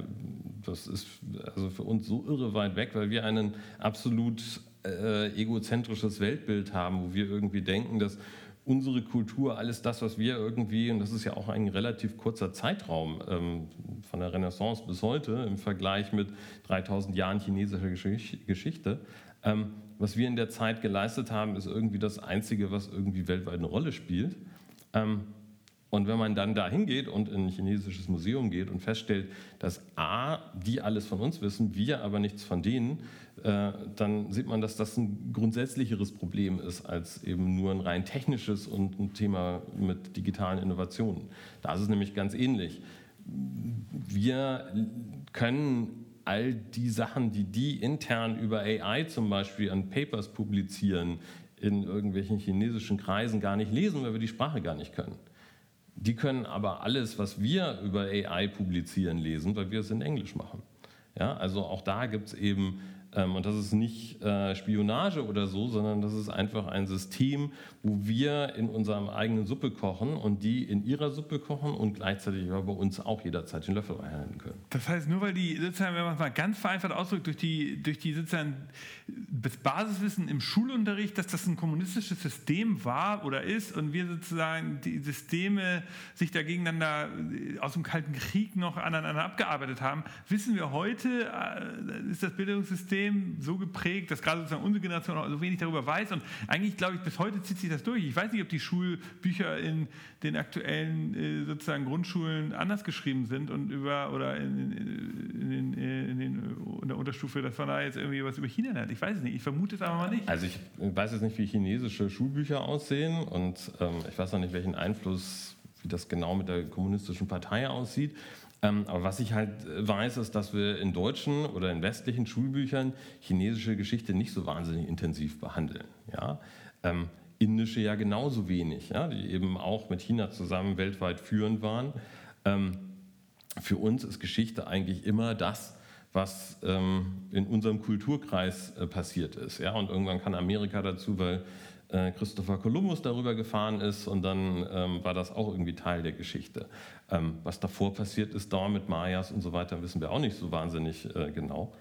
das ist also für uns so irre weit weg, weil wir einen absolut äh, egozentrisches Weltbild haben, wo wir irgendwie denken, dass unsere Kultur, alles das, was wir irgendwie, und das ist ja auch ein relativ kurzer Zeitraum ähm, von der Renaissance bis heute im Vergleich mit 3000 Jahren chinesischer Geschichte, ähm, was wir in der Zeit geleistet haben, ist irgendwie das Einzige, was irgendwie weltweit eine Rolle spielt. Ähm, und wenn man dann da hingeht und in ein chinesisches Museum geht und feststellt, dass A, die alles von uns wissen, wir aber nichts von denen, dann sieht man, dass das ein grundsätzlicheres Problem ist als eben nur ein rein technisches und ein Thema mit digitalen Innovationen. Da ist es nämlich ganz ähnlich. Wir können all die Sachen, die die intern über AI zum Beispiel an Papers publizieren, in irgendwelchen chinesischen Kreisen gar nicht lesen, weil wir die Sprache gar nicht können. Die können aber alles, was wir über AI publizieren, lesen, weil wir es in Englisch machen. Ja, also auch da gibt es eben und das ist nicht äh, Spionage oder so, sondern das ist einfach ein System, wo wir in unserem eigenen Suppe kochen und die in ihrer Suppe kochen und gleichzeitig bei uns auch jederzeit den Löffel reinhalten können. Das heißt, nur weil die sozusagen, wenn man es mal ganz vereinfacht ausdrückt, durch die, durch die sozusagen das Basiswissen im Schulunterricht, dass das ein kommunistisches System war oder ist und wir sozusagen die Systeme sich da gegeneinander äh, aus dem Kalten Krieg noch aneinander abgearbeitet haben, wissen wir heute, äh, ist das Bildungssystem so geprägt, dass gerade sozusagen unsere Generation so wenig darüber weiß und eigentlich glaube ich, bis heute zieht sich das durch. Ich weiß nicht, ob die Schulbücher in den aktuellen äh, sozusagen Grundschulen anders geschrieben sind und über oder in, in, in, in, in der Unterstufe, dass man da jetzt irgendwie was über China lernt. Ich weiß es nicht, ich vermute es aber mal nicht. Also ich weiß jetzt nicht, wie chinesische Schulbücher aussehen und ähm, ich weiß auch nicht, welchen Einfluss, wie das genau mit der kommunistischen Partei aussieht. Ähm, aber was ich halt weiß, ist, dass wir in deutschen oder in westlichen Schulbüchern chinesische Geschichte nicht so wahnsinnig intensiv behandeln. Ja? Ähm, indische ja genauso wenig, ja? die eben auch mit China zusammen weltweit führend waren. Ähm, für uns ist Geschichte eigentlich immer das, was ähm, in unserem Kulturkreis äh, passiert ist. Ja? Und irgendwann kann Amerika dazu, weil äh, Christopher Columbus darüber gefahren ist und dann ähm, war das auch irgendwie Teil der Geschichte. Ähm, was davor passiert ist, da mit Mayas und so weiter, wissen wir auch nicht so wahnsinnig äh, genau.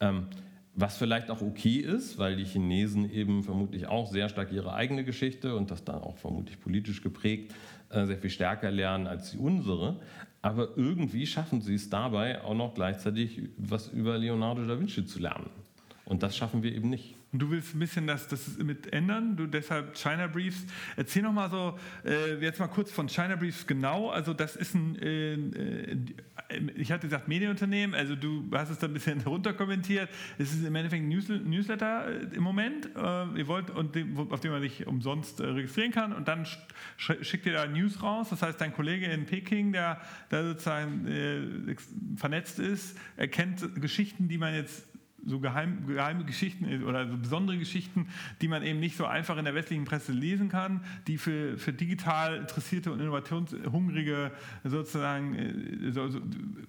Ähm, was vielleicht auch okay ist, weil die Chinesen eben vermutlich auch sehr stark ihre eigene Geschichte und das dann auch vermutlich politisch geprägt äh, sehr viel stärker lernen als die unsere. Aber irgendwie schaffen sie es dabei auch noch gleichzeitig was über Leonardo da Vinci zu lernen. Und das schaffen wir eben nicht. Und du willst ein bisschen das, das mit ändern, du deshalb China Briefs. Erzähl noch mal so, äh, jetzt mal kurz von China Briefs genau. Also das ist ein, äh, äh ich hatte gesagt Medienunternehmen, also du hast es da ein bisschen runterkommentiert. Es ist im Endeffekt ein Newsletter äh, im Moment, äh, ihr wollt, und auf dem man sich umsonst äh, registrieren kann und dann schickt ihr da News raus. Das heißt, dein Kollege in Peking, der da sozusagen vernetzt ist, erkennt Geschichten, die man jetzt so geheim, geheime Geschichten oder so besondere Geschichten, die man eben nicht so einfach in der westlichen Presse lesen kann, die für, für digital interessierte und innovationshungrige sozusagen äh, so, so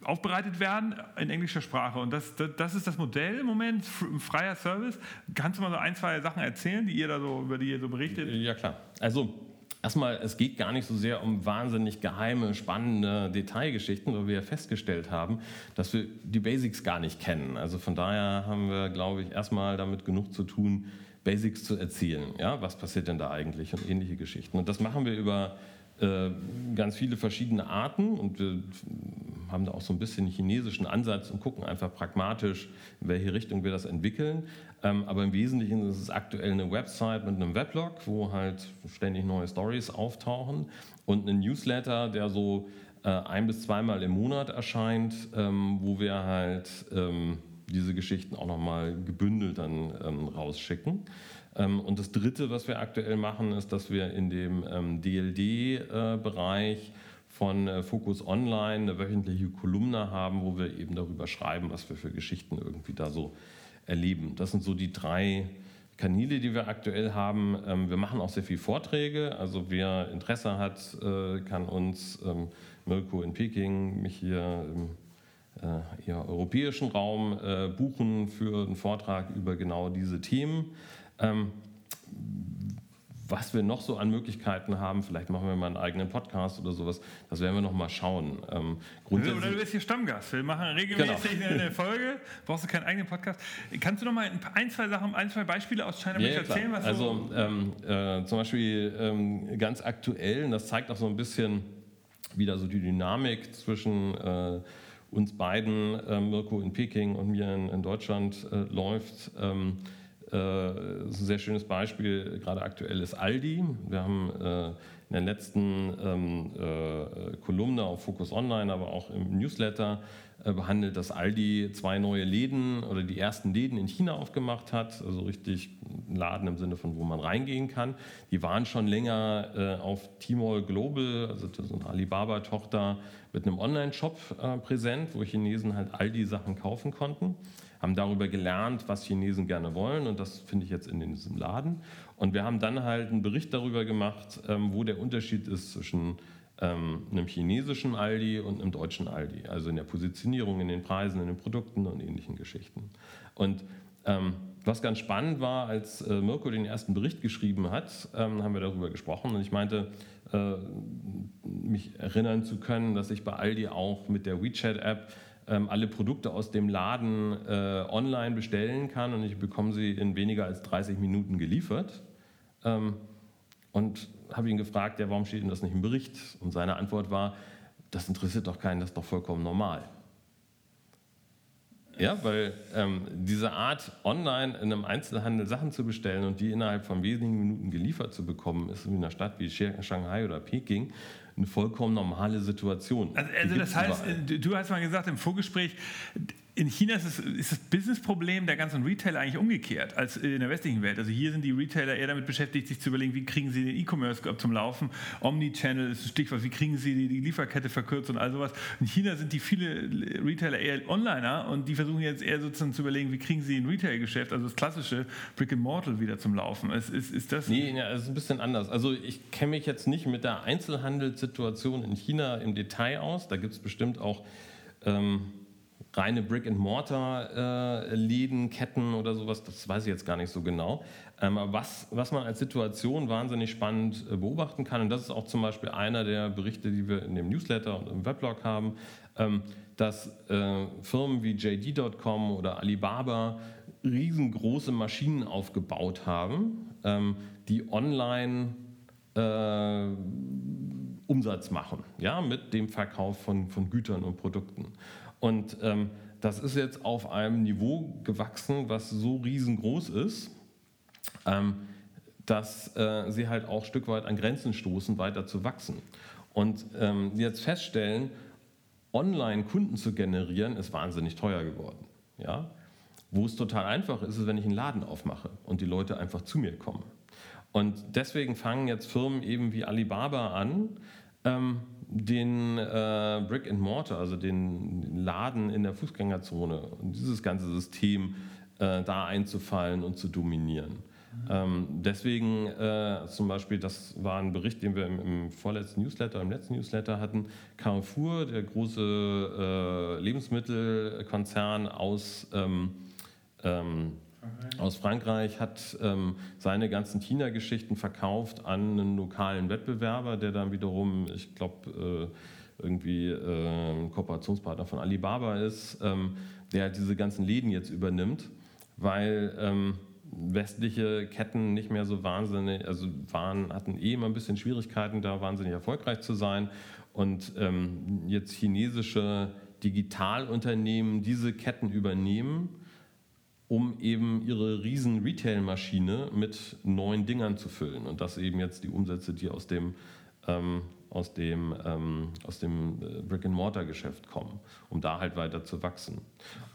aufbereitet werden in englischer Sprache. Und das, das, das, ist das Modell im Moment, freier Service. Kannst du mal so ein, zwei Sachen erzählen, die ihr da so, über die ihr so berichtet? Ja, klar. Also Erstmal, es geht gar nicht so sehr um wahnsinnig geheime, spannende Detailgeschichten, weil wir ja festgestellt haben, dass wir die Basics gar nicht kennen. Also von daher haben wir, glaube ich, erstmal damit genug zu tun, Basics zu erzählen. Ja, was passiert denn da eigentlich und ähnliche Geschichten. Und das machen wir über äh, ganz viele verschiedene Arten und wir haben da auch so ein bisschen chinesischen Ansatz und gucken einfach pragmatisch, in welche Richtung wir das entwickeln. Ähm, aber im Wesentlichen ist es aktuell eine Website mit einem Weblog, wo halt ständig neue Stories auftauchen und ein Newsletter, der so äh, ein bis zweimal im Monat erscheint, ähm, wo wir halt ähm, diese Geschichten auch nochmal gebündelt dann rausschicken. und das Dritte, was wir aktuell machen, ist, dass wir in dem DLD-Bereich äh, von äh, Focus Online eine wöchentliche Kolumne haben, wo wir eben darüber schreiben, was wir für Geschichten irgendwie da so erleben. Das sind so die drei Kanäle, die wir aktuell haben. Ähm, wir machen auch sehr viele Vorträge. Also wer Interesse hat, äh, kann uns ähm, Mirko in Peking, mich hier im äh, europäischen Raum buchen für einen Vortrag über genau diese Themen. Ähm, was wir noch so an Möglichkeiten haben, vielleicht machen wir mal einen eigenen Podcast oder sowas, das werden wir noch mal schauen. Ähm, oder du bist hier Stammgast. Wir machen regelmäßig genau. eine Folge, brauchst du keinen eigenen Podcast. Kannst du noch mal ein, zwei Sachen, ein, zwei Beispiele aus China ja, erzählen? Was also ähm, äh, zum Beispiel ähm, ganz aktuell, und das zeigt auch so ein bisschen wieder so die Dynamik zwischen äh, uns beiden, äh, Mirko in Peking und mir in, in Deutschland, äh, läuft. Äh, ein sehr schönes Beispiel, gerade aktuell ist Aldi. Wir haben äh, in der letzten ähm, äh, Kolumne auf Focus Online, aber auch im Newsletter behandelt, dass Aldi zwei neue Läden oder die ersten Läden in China aufgemacht hat, also richtig Laden im Sinne von, wo man reingehen kann. Die waren schon länger auf Tmall Global, also so eine Alibaba-Tochter, mit einem Online-Shop präsent, wo Chinesen halt Aldi-Sachen kaufen konnten haben darüber gelernt, was Chinesen gerne wollen und das finde ich jetzt in diesem Laden. Und wir haben dann halt einen Bericht darüber gemacht, ähm, wo der Unterschied ist zwischen ähm, einem chinesischen Aldi und einem deutschen Aldi, also in der Positionierung, in den Preisen, in den Produkten und ähnlichen Geschichten. Und ähm, was ganz spannend war, als äh, Mirko den ersten Bericht geschrieben hat, ähm, haben wir darüber gesprochen und ich meinte, äh, mich erinnern zu können, dass ich bei Aldi auch mit der WeChat-App ähm, alle Produkte aus dem Laden äh, online bestellen kann und ich bekomme sie in weniger als 30 Minuten geliefert. Ähm, und habe ihn gefragt, ja, warum steht denn das nicht im Bericht? Und seine Antwort war, das interessiert doch keinen, das ist doch vollkommen normal. Ja, weil ähm, diese Art, online in einem Einzelhandel Sachen zu bestellen und die innerhalb von wenigen Minuten geliefert zu bekommen, ist in einer Stadt wie Shanghai oder Peking eine vollkommen normale Situation. Also, also das heißt, du hast mal gesagt im Vorgespräch, in China ist, es, ist das Businessproblem der ganzen Retailer eigentlich umgekehrt als in der westlichen Welt. Also hier sind die Retailer eher damit beschäftigt, sich zu überlegen, wie kriegen sie den E-Commerce zum Laufen. Omnichannel ist ein Stichwort, wie kriegen sie die, Lieferkette verkürzt und all sowas. In China sind die viele Retailer eher Onliner und die versuchen jetzt eher sozusagen zu überlegen, wie kriegen sie ein Retail-Geschäft, also das klassische Brick and Mortar wieder zum Laufen. Ist, ist, ist das? Nee, ja, es ist ein bisschen anders. Also ich kenne mich jetzt nicht mit der Einzelhandelssituation in China im Detail aus. Da gibt es bestimmt auch ähm, reine Brick-and-Mortar-Läden, äh, Ketten oder sowas, das weiß ich jetzt gar nicht so genau. Ähm, was, was man als Situation wahnsinnig spannend äh, beobachten kann, und das ist auch zum Beispiel einer der Berichte, die wir in dem Newsletter und im Weblog haben, ähm, dass äh, Firmen wie JD.com oder Alibaba riesengroße Maschinen aufgebaut haben, ähm, die online äh, Umsatz machen, ja, mit dem Verkauf von, von Gütern und Produkten. Und ähm, das ist jetzt auf einem Niveau gewachsen, was so riesengroß ist, ähm, dass äh, sie halt auch ein Stück weit an Grenzen stoßen, weiter zu wachsen. Und ähm, jetzt feststellen, online Kunden zu generieren, ist wahnsinnig teuer geworden. Ja? Wo es total einfach ist, ist, wenn ich einen Laden aufmache und die Leute einfach zu mir kommen. Und deswegen fangen jetzt Firmen eben wie Alibaba an, ähm, den äh, Brick and Mortar, also den Laden in der Fußgängerzone und dieses ganze System äh, da einzufallen und zu dominieren. Ähm, deswegen äh, zum Beispiel, das war ein Bericht, den wir im, im, vorletzten Newsletter, im letzten Newsletter hatten, Carrefour, der große äh, Lebensmittelkonzern aus ähm, ähm, aus Frankreich hat ähm, seine ganzen China-Geschichten verkauft an einen lokalen Wettbewerber, der dann wiederum, ich glaube, äh, irgendwie äh, Kooperationspartner von Alibaba ist, ähm, der diese ganzen Läden jetzt übernimmt, weil ähm, westliche Ketten nicht mehr so wahnsinnig, also waren, hatten eh immer ein bisschen Schwierigkeiten, da wahnsinnig erfolgreich zu sein. Und ähm, jetzt chinesische Digitalunternehmen diese Ketten übernehmen um eben ihre riesen Retail-Maschine mit neuen Dingern zu füllen. Und das eben jetzt die Umsätze, die aus dem, ähm, aus dem, ähm, aus dem äh, Brick-and-Mortar-Geschäft kommen, um da halt weiter zu wachsen.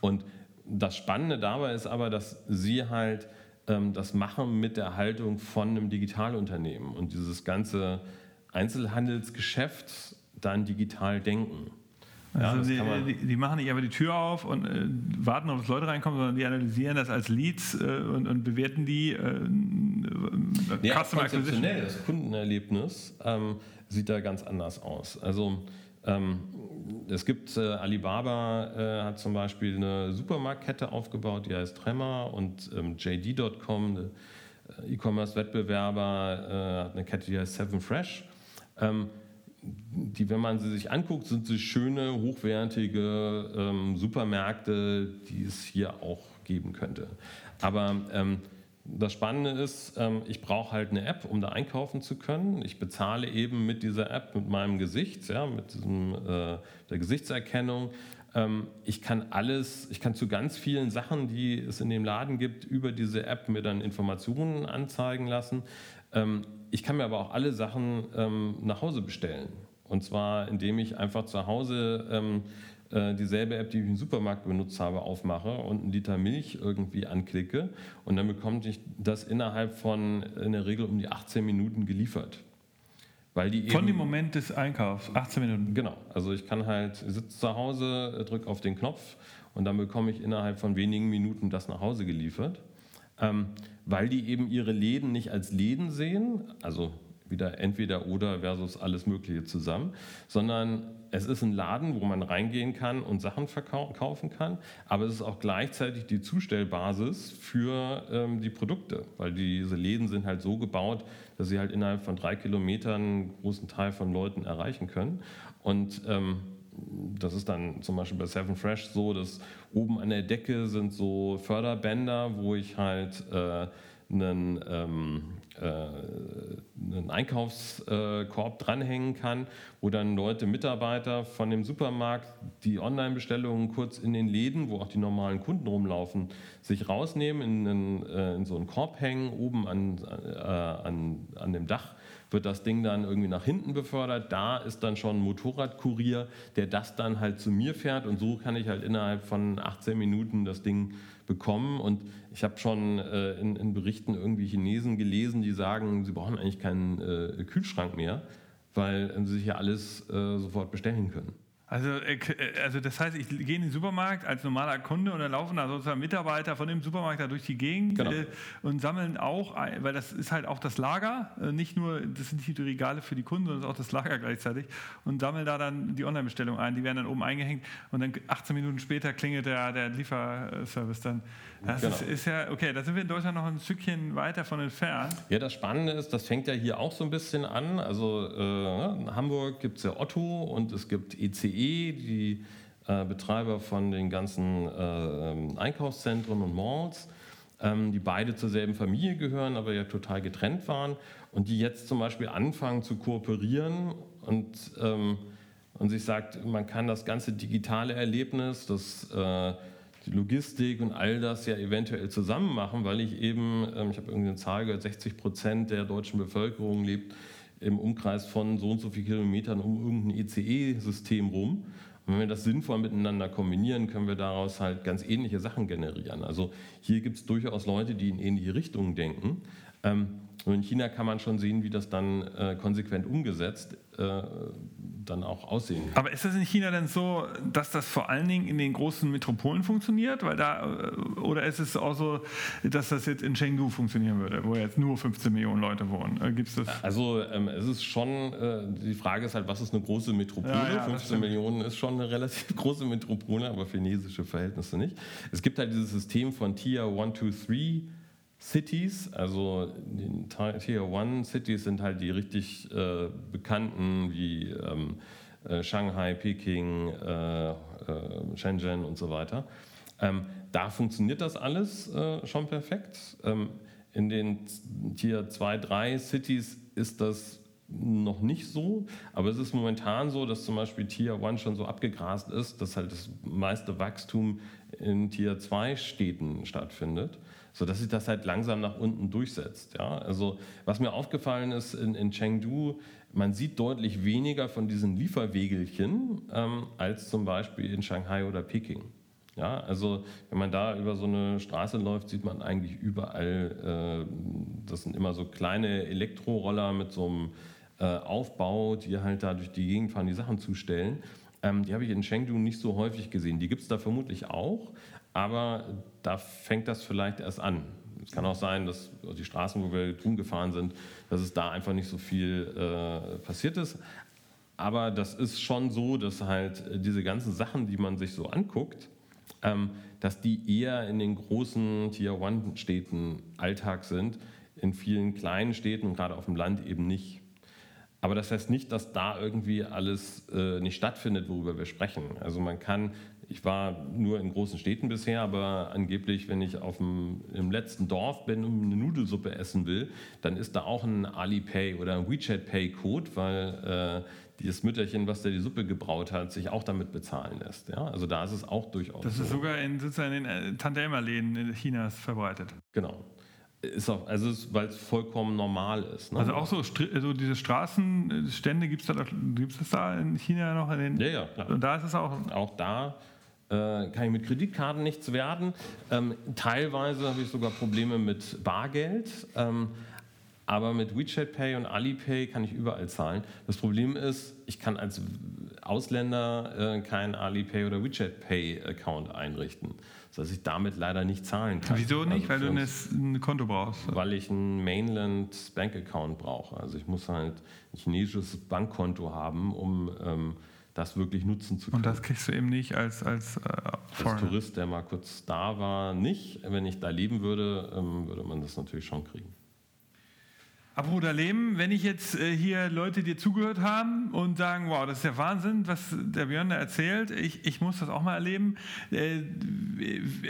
Und das Spannende dabei ist aber, dass sie halt ähm, das machen mit der Haltung von einem Digitalunternehmen und dieses ganze Einzelhandelsgeschäft dann digital denken. Also ja, die, die, die, machen nicht einfach die Tür auf und äh, warten, ob Leute reinkommen, sondern die analysieren das als Leads äh, und, und, bewerten die. Äh, ja, konzeptionell, das Kundenerlebnis ähm, sieht da ganz anders aus. Also ähm, es gibt, äh, Alibaba äh, hat zum Beispiel eine Supermarktkette aufgebaut, die heißt Tremor und ähm, JD.com, äh, E-Commerce-Wettbewerber, hat eine Kette, die heißt Seven Fresh. Die, wenn man sie sich anguckt, sind sie schöne, hochwertige ähm, Supermärkte, die es hier auch geben könnte. Aber ähm, das Spannende ist, ähm, ich brauche halt eine App, um da einkaufen zu können. Ich bezahle eben mit dieser App, mit meinem Gesicht, ja, mit diesem, äh, der Gesichtserkennung. Ähm, ich kann alles, ich kann zu ganz vielen Sachen, die es in dem Laden gibt, über diese App mir dann Informationen anzeigen lassen. Ähm, ich kann mir aber auch alle Sachen ähm, nach Hause bestellen. Und zwar, indem ich einfach zu Hause ähm, äh, dieselbe App, die ich im Supermarkt benutzt habe, aufmache und einen Liter Milch irgendwie anklicke. Und dann bekomme ich das innerhalb von in der Regel um die 18 Minuten geliefert. Weil die Von dem Moment des Einkaufs, 18 Minuten. Genau, also ich kann halt, sitze zu Hause, drücke auf den Knopf und dann bekomme ich innerhalb von wenigen Minuten das nach Hause geliefert. Ähm, weil die eben ihre Läden nicht als Läden sehen, also wieder entweder oder versus alles Mögliche zusammen, sondern es ist ein Laden, wo man reingehen kann und Sachen verkaufen kann, aber es ist auch gleichzeitig die Zustellbasis für ähm, die Produkte, weil diese Läden sind halt so gebaut, dass sie halt innerhalb von drei Kilometern einen großen Teil von Leuten erreichen können. Und ähm, das ist dann zum Beispiel bei Seven Fresh so, dass oben an der Decke sind so Förderbänder, wo ich halt äh, einen, ähm, äh, einen Einkaufskorb dranhängen kann, wo dann Leute, Mitarbeiter von dem Supermarkt die Online-Bestellungen kurz in den Läden, wo auch die normalen Kunden rumlaufen, sich rausnehmen, in, einen, äh, in so einen Korb hängen, oben an, äh, an, an dem Dach wird das Ding dann irgendwie nach hinten befördert. Da ist dann schon ein Motorradkurier, der das dann halt zu mir fährt und so kann ich halt innerhalb von 18 Minuten das Ding bekommen. Und ich habe schon äh, in, in, Berichten irgendwie Chinesen gelesen, die sagen, sie brauchen eigentlich keinen äh, Kühlschrank mehr, weil sie sich ja alles äh, sofort bestellen können. Also, äh, äh, also das heißt, ich gehe in den Supermarkt als normaler Kunde und dann laufen da sozusagen Mitarbeiter von dem Supermarkt da durch die Gegend genau. äh, und sammeln auch, weil das ist halt auch das Lager, nicht nur, das sind nicht die Regale für die Kunden, sondern auch das Lager gleichzeitig und sammeln da dann die Online-Bestellung ein, die werden dann oben eingehängt und dann 18 Minuten später klingelt der, der Lieferservice dann. Das genau. ist, ist, ja, okay, da sind wir in Deutschland noch ein Stückchen weiter von entfernt. Ja, das Spannende ist, das fängt ja hier auch so ein bisschen an, also äh, in Hamburg gibt es ja Otto und es gibt ECE die äh, Betreiber von den ganzen äh, Einkaufszentren und Malls, ähm, die beide zur selben Familie gehören, aber ja total getrennt waren und die jetzt zum Beispiel anfangen zu kooperieren und, ähm, und sich sagt, man kann das ganze digitale Erlebnis, das äh, die Logistik und all das ja eventuell zusammen machen, weil ich eben, ähm, ich habe irgendeine Zahl gehört, 60 Prozent der deutschen Bevölkerung lebt im Umkreis von so und so vielen Kilometern um irgendein ECE-System rum. Und wenn wir das sinnvoll miteinander kombinieren, können wir daraus halt ganz ähnliche Sachen generieren. Also hier gibt es durchaus Leute, die in ähnliche Richtungen denken. Ähm, und in China kann man schon sehen, wie das dann äh, konsequent umgesetzt äh, dann auch aussehen kann. Aber ist das in China denn so, dass das vor allen Dingen in den großen Metropolen funktioniert? Weil da, äh, oder ist es auch so, dass das jetzt in Chengdu funktionieren würde, wo jetzt nur 15 Millionen Leute wohnen? Äh, gibt's das? Also ähm, es ist schon, äh, die Frage ist halt, was ist eine große Metropole? Ja, ja, 15 Millionen ist schon eine relativ große Metropole, aber für chinesische Verhältnisse nicht. Es gibt halt dieses System von Tier 1, 2, 3 Cities, also die Tier One Cities sind halt die richtig äh, bekannten wie ähm, äh, Shanghai, Peking, äh, äh Shenzhen und so weiter. Ähm, da funktioniert das alles äh, schon perfekt. Ähm, in den Tier 2, 3 Cities ist das noch nicht so, aber es ist momentan so, dass zum Beispiel Tier 1 schon so abgegrast ist, dass halt das meiste Wachstum in Tier 2 Städten stattfindet sodass sich das halt langsam nach unten durchsetzt. Ja? Also was mir aufgefallen ist in, in Chengdu, man sieht deutlich weniger von diesen Lieferwegelchen ähm, als zum Beispiel in Shanghai oder Peking. Ja, also wenn man da über so eine Straße läuft, sieht man eigentlich überall, äh, das sind immer so kleine Elektroroller mit so einem äh, Aufbau, die halt da durch die Gegend fahren, die Sachen zustellen. Ähm, die habe ich in Chengdu nicht so häufig gesehen. Die gibt es da vermutlich auch, aber da fängt das vielleicht erst an. Es kann auch sein, dass die Straßen, wo wir gefahren sind, dass es da einfach nicht so viel äh, passiert ist. Aber das ist schon so, dass halt diese ganzen Sachen, die man sich so anguckt, ähm, dass die eher in den großen Tier-One-Städten Alltag sind, in vielen kleinen Städten und gerade auf dem Land eben nicht. Aber das heißt nicht, dass da irgendwie alles äh, nicht stattfindet, worüber wir sprechen. Also man kann ich war nur in großen Städten bisher, aber angeblich, wenn ich auf dem, im letzten Dorf bin und eine Nudelsuppe essen will, dann ist da auch ein Alipay oder ein WeChat Pay Code, weil äh, dieses Mütterchen, was da die Suppe gebraut hat, sich auch damit bezahlen lässt. Ja? Also da ist es auch durchaus. Das ist so. sogar in, sozusagen in den äh, Tante Emma-Läden Chinas verbreitet. Genau. Ist auch, also weil es vollkommen normal ist. Ne? Also auch so also diese Straßenstände gibt es da, gibt's das da in China noch? In den, ja, ja, klar. Und da ist es auch. Auch da kann ich mit Kreditkarten nichts werden. Ähm, teilweise habe ich sogar Probleme mit Bargeld. Ähm, aber mit WeChat Pay und Alipay kann ich überall zahlen. Das Problem ist, ich kann als Ausländer äh, keinen Alipay oder WeChat Pay Account einrichten, sodass ich damit leider nicht zahlen kann. Wieso nicht? Also weil du ein Konto brauchst. Weil ich einen Mainland Bank Account brauche. Also ich muss halt ein chinesisches Bankkonto haben, um ähm, das wirklich nutzen zu können. Und das kriegst du eben nicht als als, äh, als Tourist, der mal kurz da war, nicht. Wenn ich da leben würde, ähm, würde man das natürlich schon kriegen. Apropos Leben, wenn ich jetzt äh, hier Leute dir zugehört haben und sagen, wow, das ist ja Wahnsinn, was der Björn da erzählt, ich, ich muss das auch mal erleben. Äh,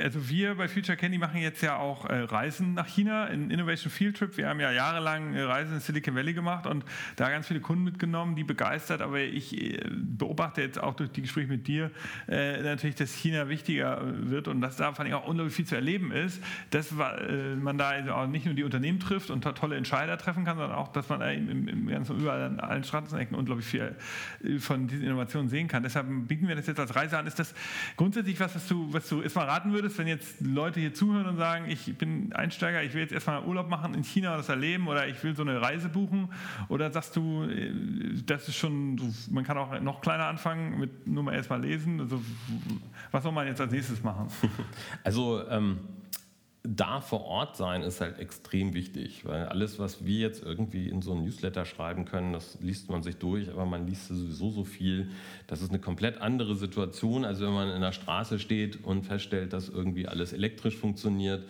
also wir bei Future Candy machen jetzt ja auch äh, Reisen nach China, in Innovation Field Trip. Wir haben ja jahrelang Reisen in Silicon Valley gemacht und da ganz viele Kunden mitgenommen, die begeistert, aber ich beobachte jetzt auch durch die Gespräche mit dir natürlich, dass China wichtiger wird und dass da vor allem auch unglaublich viel zu erleben ist, dass man da also nicht nur die Unternehmen trifft und tolle Entscheider trifft, treffen kann, sondern auch, dass man im, im ganzen überall an allen Straßenecken unglaublich viel äh, von diesen Innovationen sehen kann. Deshalb bieten wir das jetzt als Reise an. Ist das grundsätzlich was, was du, was du erstmal raten würdest, wenn jetzt Leute hier zuhören und sagen, ich bin Einsteiger, ich will jetzt erstmal Urlaub machen in China das erleben oder ich will so eine Reise buchen? Oder sagst du, äh, das ist schon, man kann auch noch kleiner anfangen mit nur mal erstmal lesen? Also, was soll man jetzt als nächstes machen? Also, ähm da vor Ort sein ist halt extrem wichtig, weil alles, was wir jetzt irgendwie in so ein Newsletter schreiben können, das liest man sich durch, aber man liest sowieso so viel. Das ist eine komplett andere Situation, als wenn man in der Straße steht und feststellt, dass irgendwie alles elektrisch funktioniert,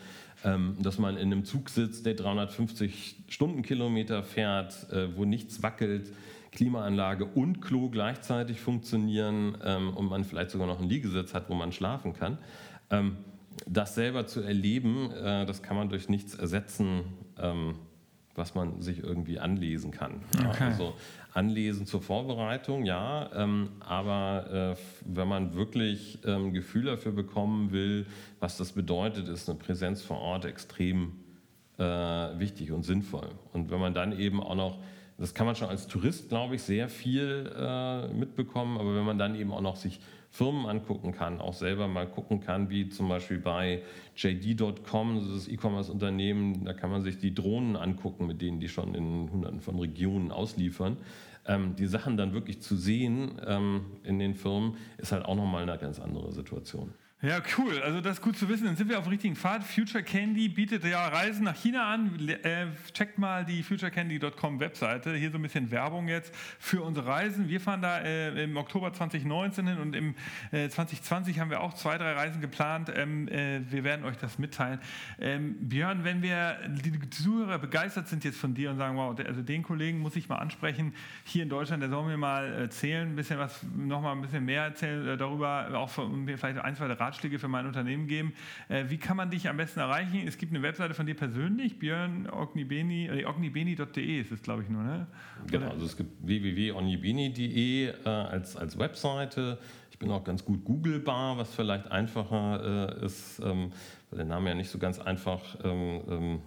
ähm, dass man in einem Zug sitzt, der 350 Stundenkilometer fährt, äh, wo nichts wackelt. Klimaanlage und Klo gleichzeitig funktionieren ähm, und man vielleicht sogar noch einen Liegesitz hat, wo man schlafen kann. Das selber zu erleben, äh, das kann man durch nichts ersetzen, ähm, was man sich irgendwie anlesen kann. Okay. Also anlesen zur Vorbereitung, ja, ähm, aber äh, wenn man wirklich ähm, Gefühl dafür bekommen will, was das bedeutet, ist eine Präsenz vor Ort extrem äh, wichtig und sinnvoll. Und wenn man dann eben auch noch das kann man schon als Tourist, glaube ich, sehr viel äh, mitbekommen. Aber wenn man dann eben auch noch sich Firmen angucken kann, auch selber mal gucken kann, wie zum Beispiel bei JD.com, das ist das E-Commerce-Unternehmen, da kann man sich die Drohnen angucken, mit denen die schon in hunderten von Regionen ausliefern. Ähm, die Sachen dann wirklich zu sehen ähm, in den Firmen, ist halt auch nochmal eine ganz andere Situation. Ja, cool. Also das ist gut zu wissen. Dann sind wir auf dem richtigen Pfad. Future Candy bietet ja Reisen nach China an. Äh, checkt mal die futurecandy.com Webseite. Hier so ein bisschen Werbung jetzt für unsere Reisen. Wir fahren da äh, im Oktober 2019 hin und im äh, 2020 haben wir auch zwei, drei Reisen geplant. Ähm, äh, wir werden euch das mitteilen. Ähm, Björn, wenn wir die Zuhörer begeistert sind jetzt von dir und sagen, wow, also den Kollegen muss ich mal ansprechen hier in Deutschland, der soll mir mal erzählen, ein bisschen was, noch mal ein bisschen mehr erzählen äh, darüber, auch von, vielleicht ein, zwei Ratschläge Ratschläge für mein Unternehmen geben. Äh, wie kann man dich am besten erreichen? Es gibt eine Webseite von dir persönlich, Björn äh, ognibeni.de ist es, glaube ich, nur, ne? Genau, also es gibt www.ognibeni.de äh, als, als Webseite. Ich bin auch ganz gut googelbar, was vielleicht einfacher ist, ähm, weil der Name ja nicht so ganz einfach ähm, ähm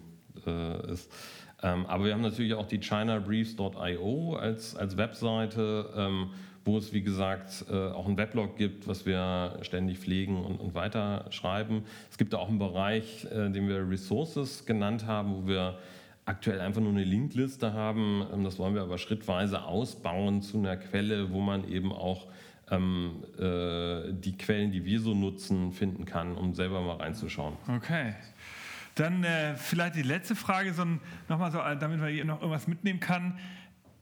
äh, ist. Aber wir haben natürlich auch die chinabriefs.io als, als Webseite wo es, wie gesagt, äh, auch ein Weblog gibt, was wir ständig pflegen und, und weiter schreiben. Es gibt auch einen Bereich, äh, den wir Resources genannt haben, wo wir aktuell einfach nur eine Linkliste haben. Ähm, das wollen wir aber schrittweise ausbauen zu einer Quelle, wo man eben auch ähm, äh, die Quellen, die wir so nutzen, finden kann, um selber mal reinzuschauen. Okay. Dann äh, vielleicht die letzte Frage, so nochmal so, damit man hier noch irgendwas mitnehmen kann.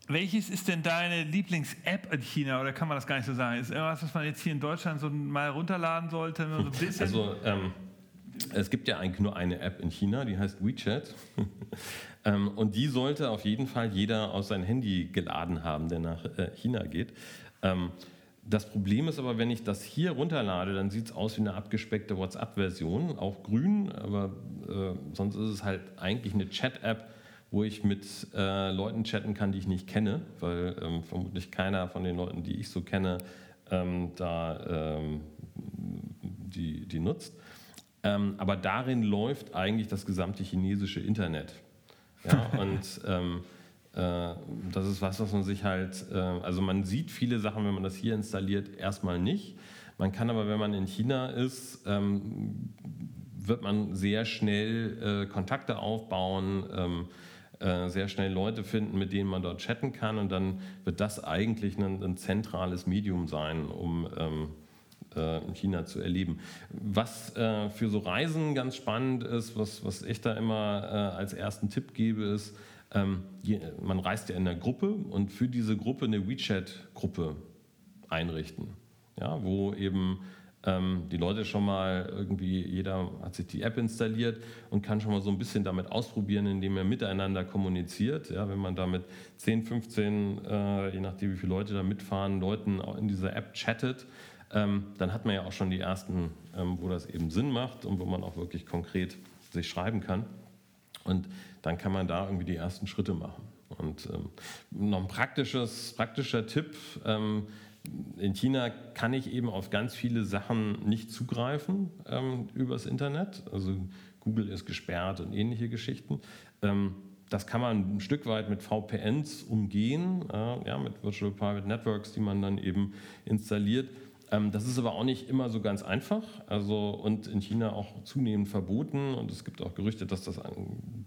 Welches ist denn deine Lieblings-App in China oder kann man das gar nicht so sagen? Ist irgendwas, was man jetzt hier in Deutschland so mal runterladen sollte? So also ähm, es gibt ja eigentlich nur eine App in China, die heißt WeChat. ähm, und die sollte auf jeden Fall jeder aus sein Handy geladen haben, der nach äh, China geht. Ähm, Das Problem ist aber, wenn ich das hier runterlade, dann sieht es aus wie eine abgespeckte WhatsApp-Version, auch grün, aber äh, sonst ist es halt eigentlich eine Chat-App, wo ich mit äh, Leuten chatten kann, die ich nicht kenne, weil ähm, vermutlich keiner von den Leuten, die ich so kenne, ähm, da ähm, die, die nutzt. Ähm, aber darin läuft eigentlich das gesamte chinesische Internet. Ja, und ähm, äh, das ist was, was man sich halt, äh, also man sieht viele Sachen, wenn man das hier installiert, erstmal nicht. Man kann aber, wenn man in China ist, wird man sehr schnell äh, Kontakte aufbauen, äh, sehr schnell Leute finden, mit denen man dort chatten kann und dann wird das eigentlich ein, ein zentrales Medium sein, um ähm, äh, in China zu erleben. Was äh, für so Reisen ganz spannend ist, was, was ich da immer äh, als ersten Tipp gebe, ist, ähm, man reist ja in einer Gruppe und für diese Gruppe eine WeChat-Gruppe einrichten, ja, wo eben ähm, die Leute schon mal irgendwie, jeder hat sich die App installiert und kann schon mal so ein bisschen damit ausprobieren, indem er miteinander kommuniziert. Ja, wenn man da mit 10, 15, äh, je nachdem wie viele Leute da mitfahren, Leuten in dieser App chattet, ähm, dann hat man ja auch schon die ersten, ähm, wo das eben Sinn macht und wo man auch wirklich konkret sich schreiben kann. Und dann kann man da irgendwie die ersten Schritte machen. Und ähm, noch ein praktischer Tipp. Ähm, in China kann ich eben auf ganz viele Sachen nicht zugreifen ähm, übers Internet. Also Google ist gesperrt und ähnliche Geschichten. Ähm, das kann man ein Stück weit mit VPNs umgehen, äh, ja, mit Virtual Private Networks, die man dann eben installiert. Ähm, das ist aber auch nicht immer so ganz einfach also, und in China auch zunehmend verboten. Und es gibt auch Gerüchte, dass das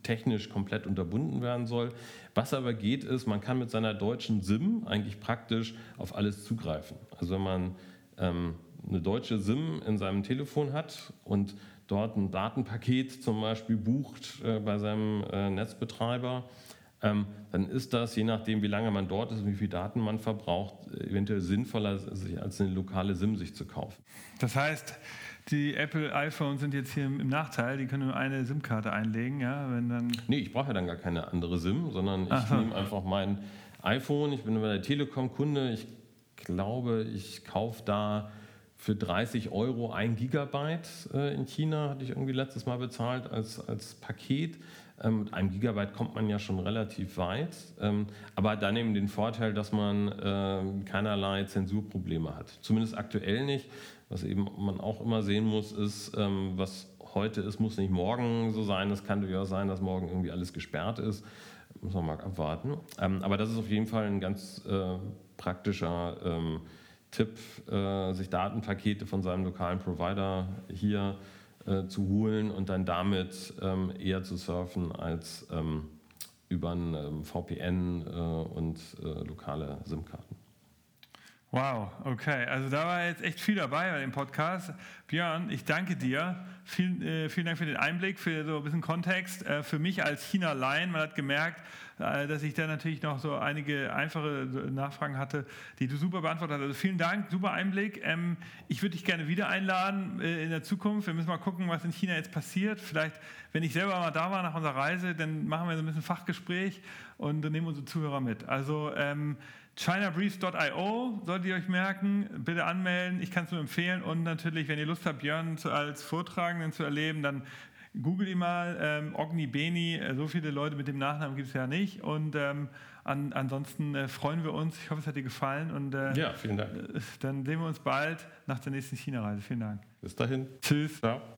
technisch komplett unterbunden werden soll. Was aber geht, ist, man kann mit seiner deutschen SIM eigentlich praktisch auf alles zugreifen. Also wenn man ähm, eine deutsche SIM in seinem Telefon hat und dort ein Datenpaket zum Beispiel bucht äh, bei seinem äh, Netzbetreiber, dann ist das, je nachdem, wie lange man dort ist und wie viel Daten man verbraucht, eventuell sinnvoller, sich als eine lokale SIM sich zu kaufen. Das heißt, die Apple iPhones sind jetzt hier im Nachteil, die können nur eine SIM-Karte einlegen, ja, wenn dann. Nee, ich brauche ja dann gar keine andere SIM, sondern ich so. nehme einfach mein iPhone, ich bin bei der Telekom-Kunde, ich glaube, ich kaufe da für 30 Euro ein Gigabyte äh, in China, hatte ich irgendwie letztes Mal bezahlt als, als Paket. Ähm, mit einem Gigabyte kommt man ja schon relativ weit, ähm, aber dann eben den Vorteil, dass man äh, keinerlei Zensurprobleme hat. Zumindest aktuell nicht. Was eben man auch immer sehen muss, ist, ähm, was heute ist, muss nicht morgen so sein. Es kann durchaus sein, dass morgen irgendwie alles gesperrt ist. Muss man mal abwarten. Ähm, aber das ist auf jeden Fall ein ganz äh, praktischer ähm, Tipp, äh, sich Datenpakete von seinem lokalen Provider hier zu äh, zu holen und dann damit ähm, eher zu surfen als ähm, über ein ähm, VPN äh, und äh, lokale SIM-Karten. Wow, okay. Also da war jetzt echt viel dabei bei dem Podcast. Björn, ich danke dir. Vielen, äh, vielen Dank für den Einblick, für so ein bisschen Kontext. Äh, für mich als China-Laien, man hat gemerkt, äh, dass ich da natürlich noch so einige einfache Nachfragen hatte, die du super beantwortet hast. Also vielen Dank, super Einblick. Ähm, ich würde dich gerne wieder einladen äh, in der Zukunft. Wir müssen mal gucken, was in China jetzt passiert. Vielleicht, wenn ich selber mal da war nach unserer Reise, dann machen wir so ein bisschen Fachgespräch und nehmen unsere Zuhörer mit. Also ähm, ChinaBreeze.io solltet ihr euch merken. Bitte anmelden. Ich kann es nur empfehlen. Und natürlich, wenn ihr Lust habt, Björn als Vortragenden zu erleben, dann googelt ihn mal. Ähm, Ogni Beni. Äh, so viele Leute mit dem Nachnamen gibt es ja nicht. Und ähm, an, ansonsten äh, freuen wir uns. Ich hoffe, es hat dir gefallen. Und, äh, ja, vielen Dank. Dann sehen wir uns bald nach der nächsten China-Reise. Vielen Dank. Bis dahin. Tschüss. Ciao.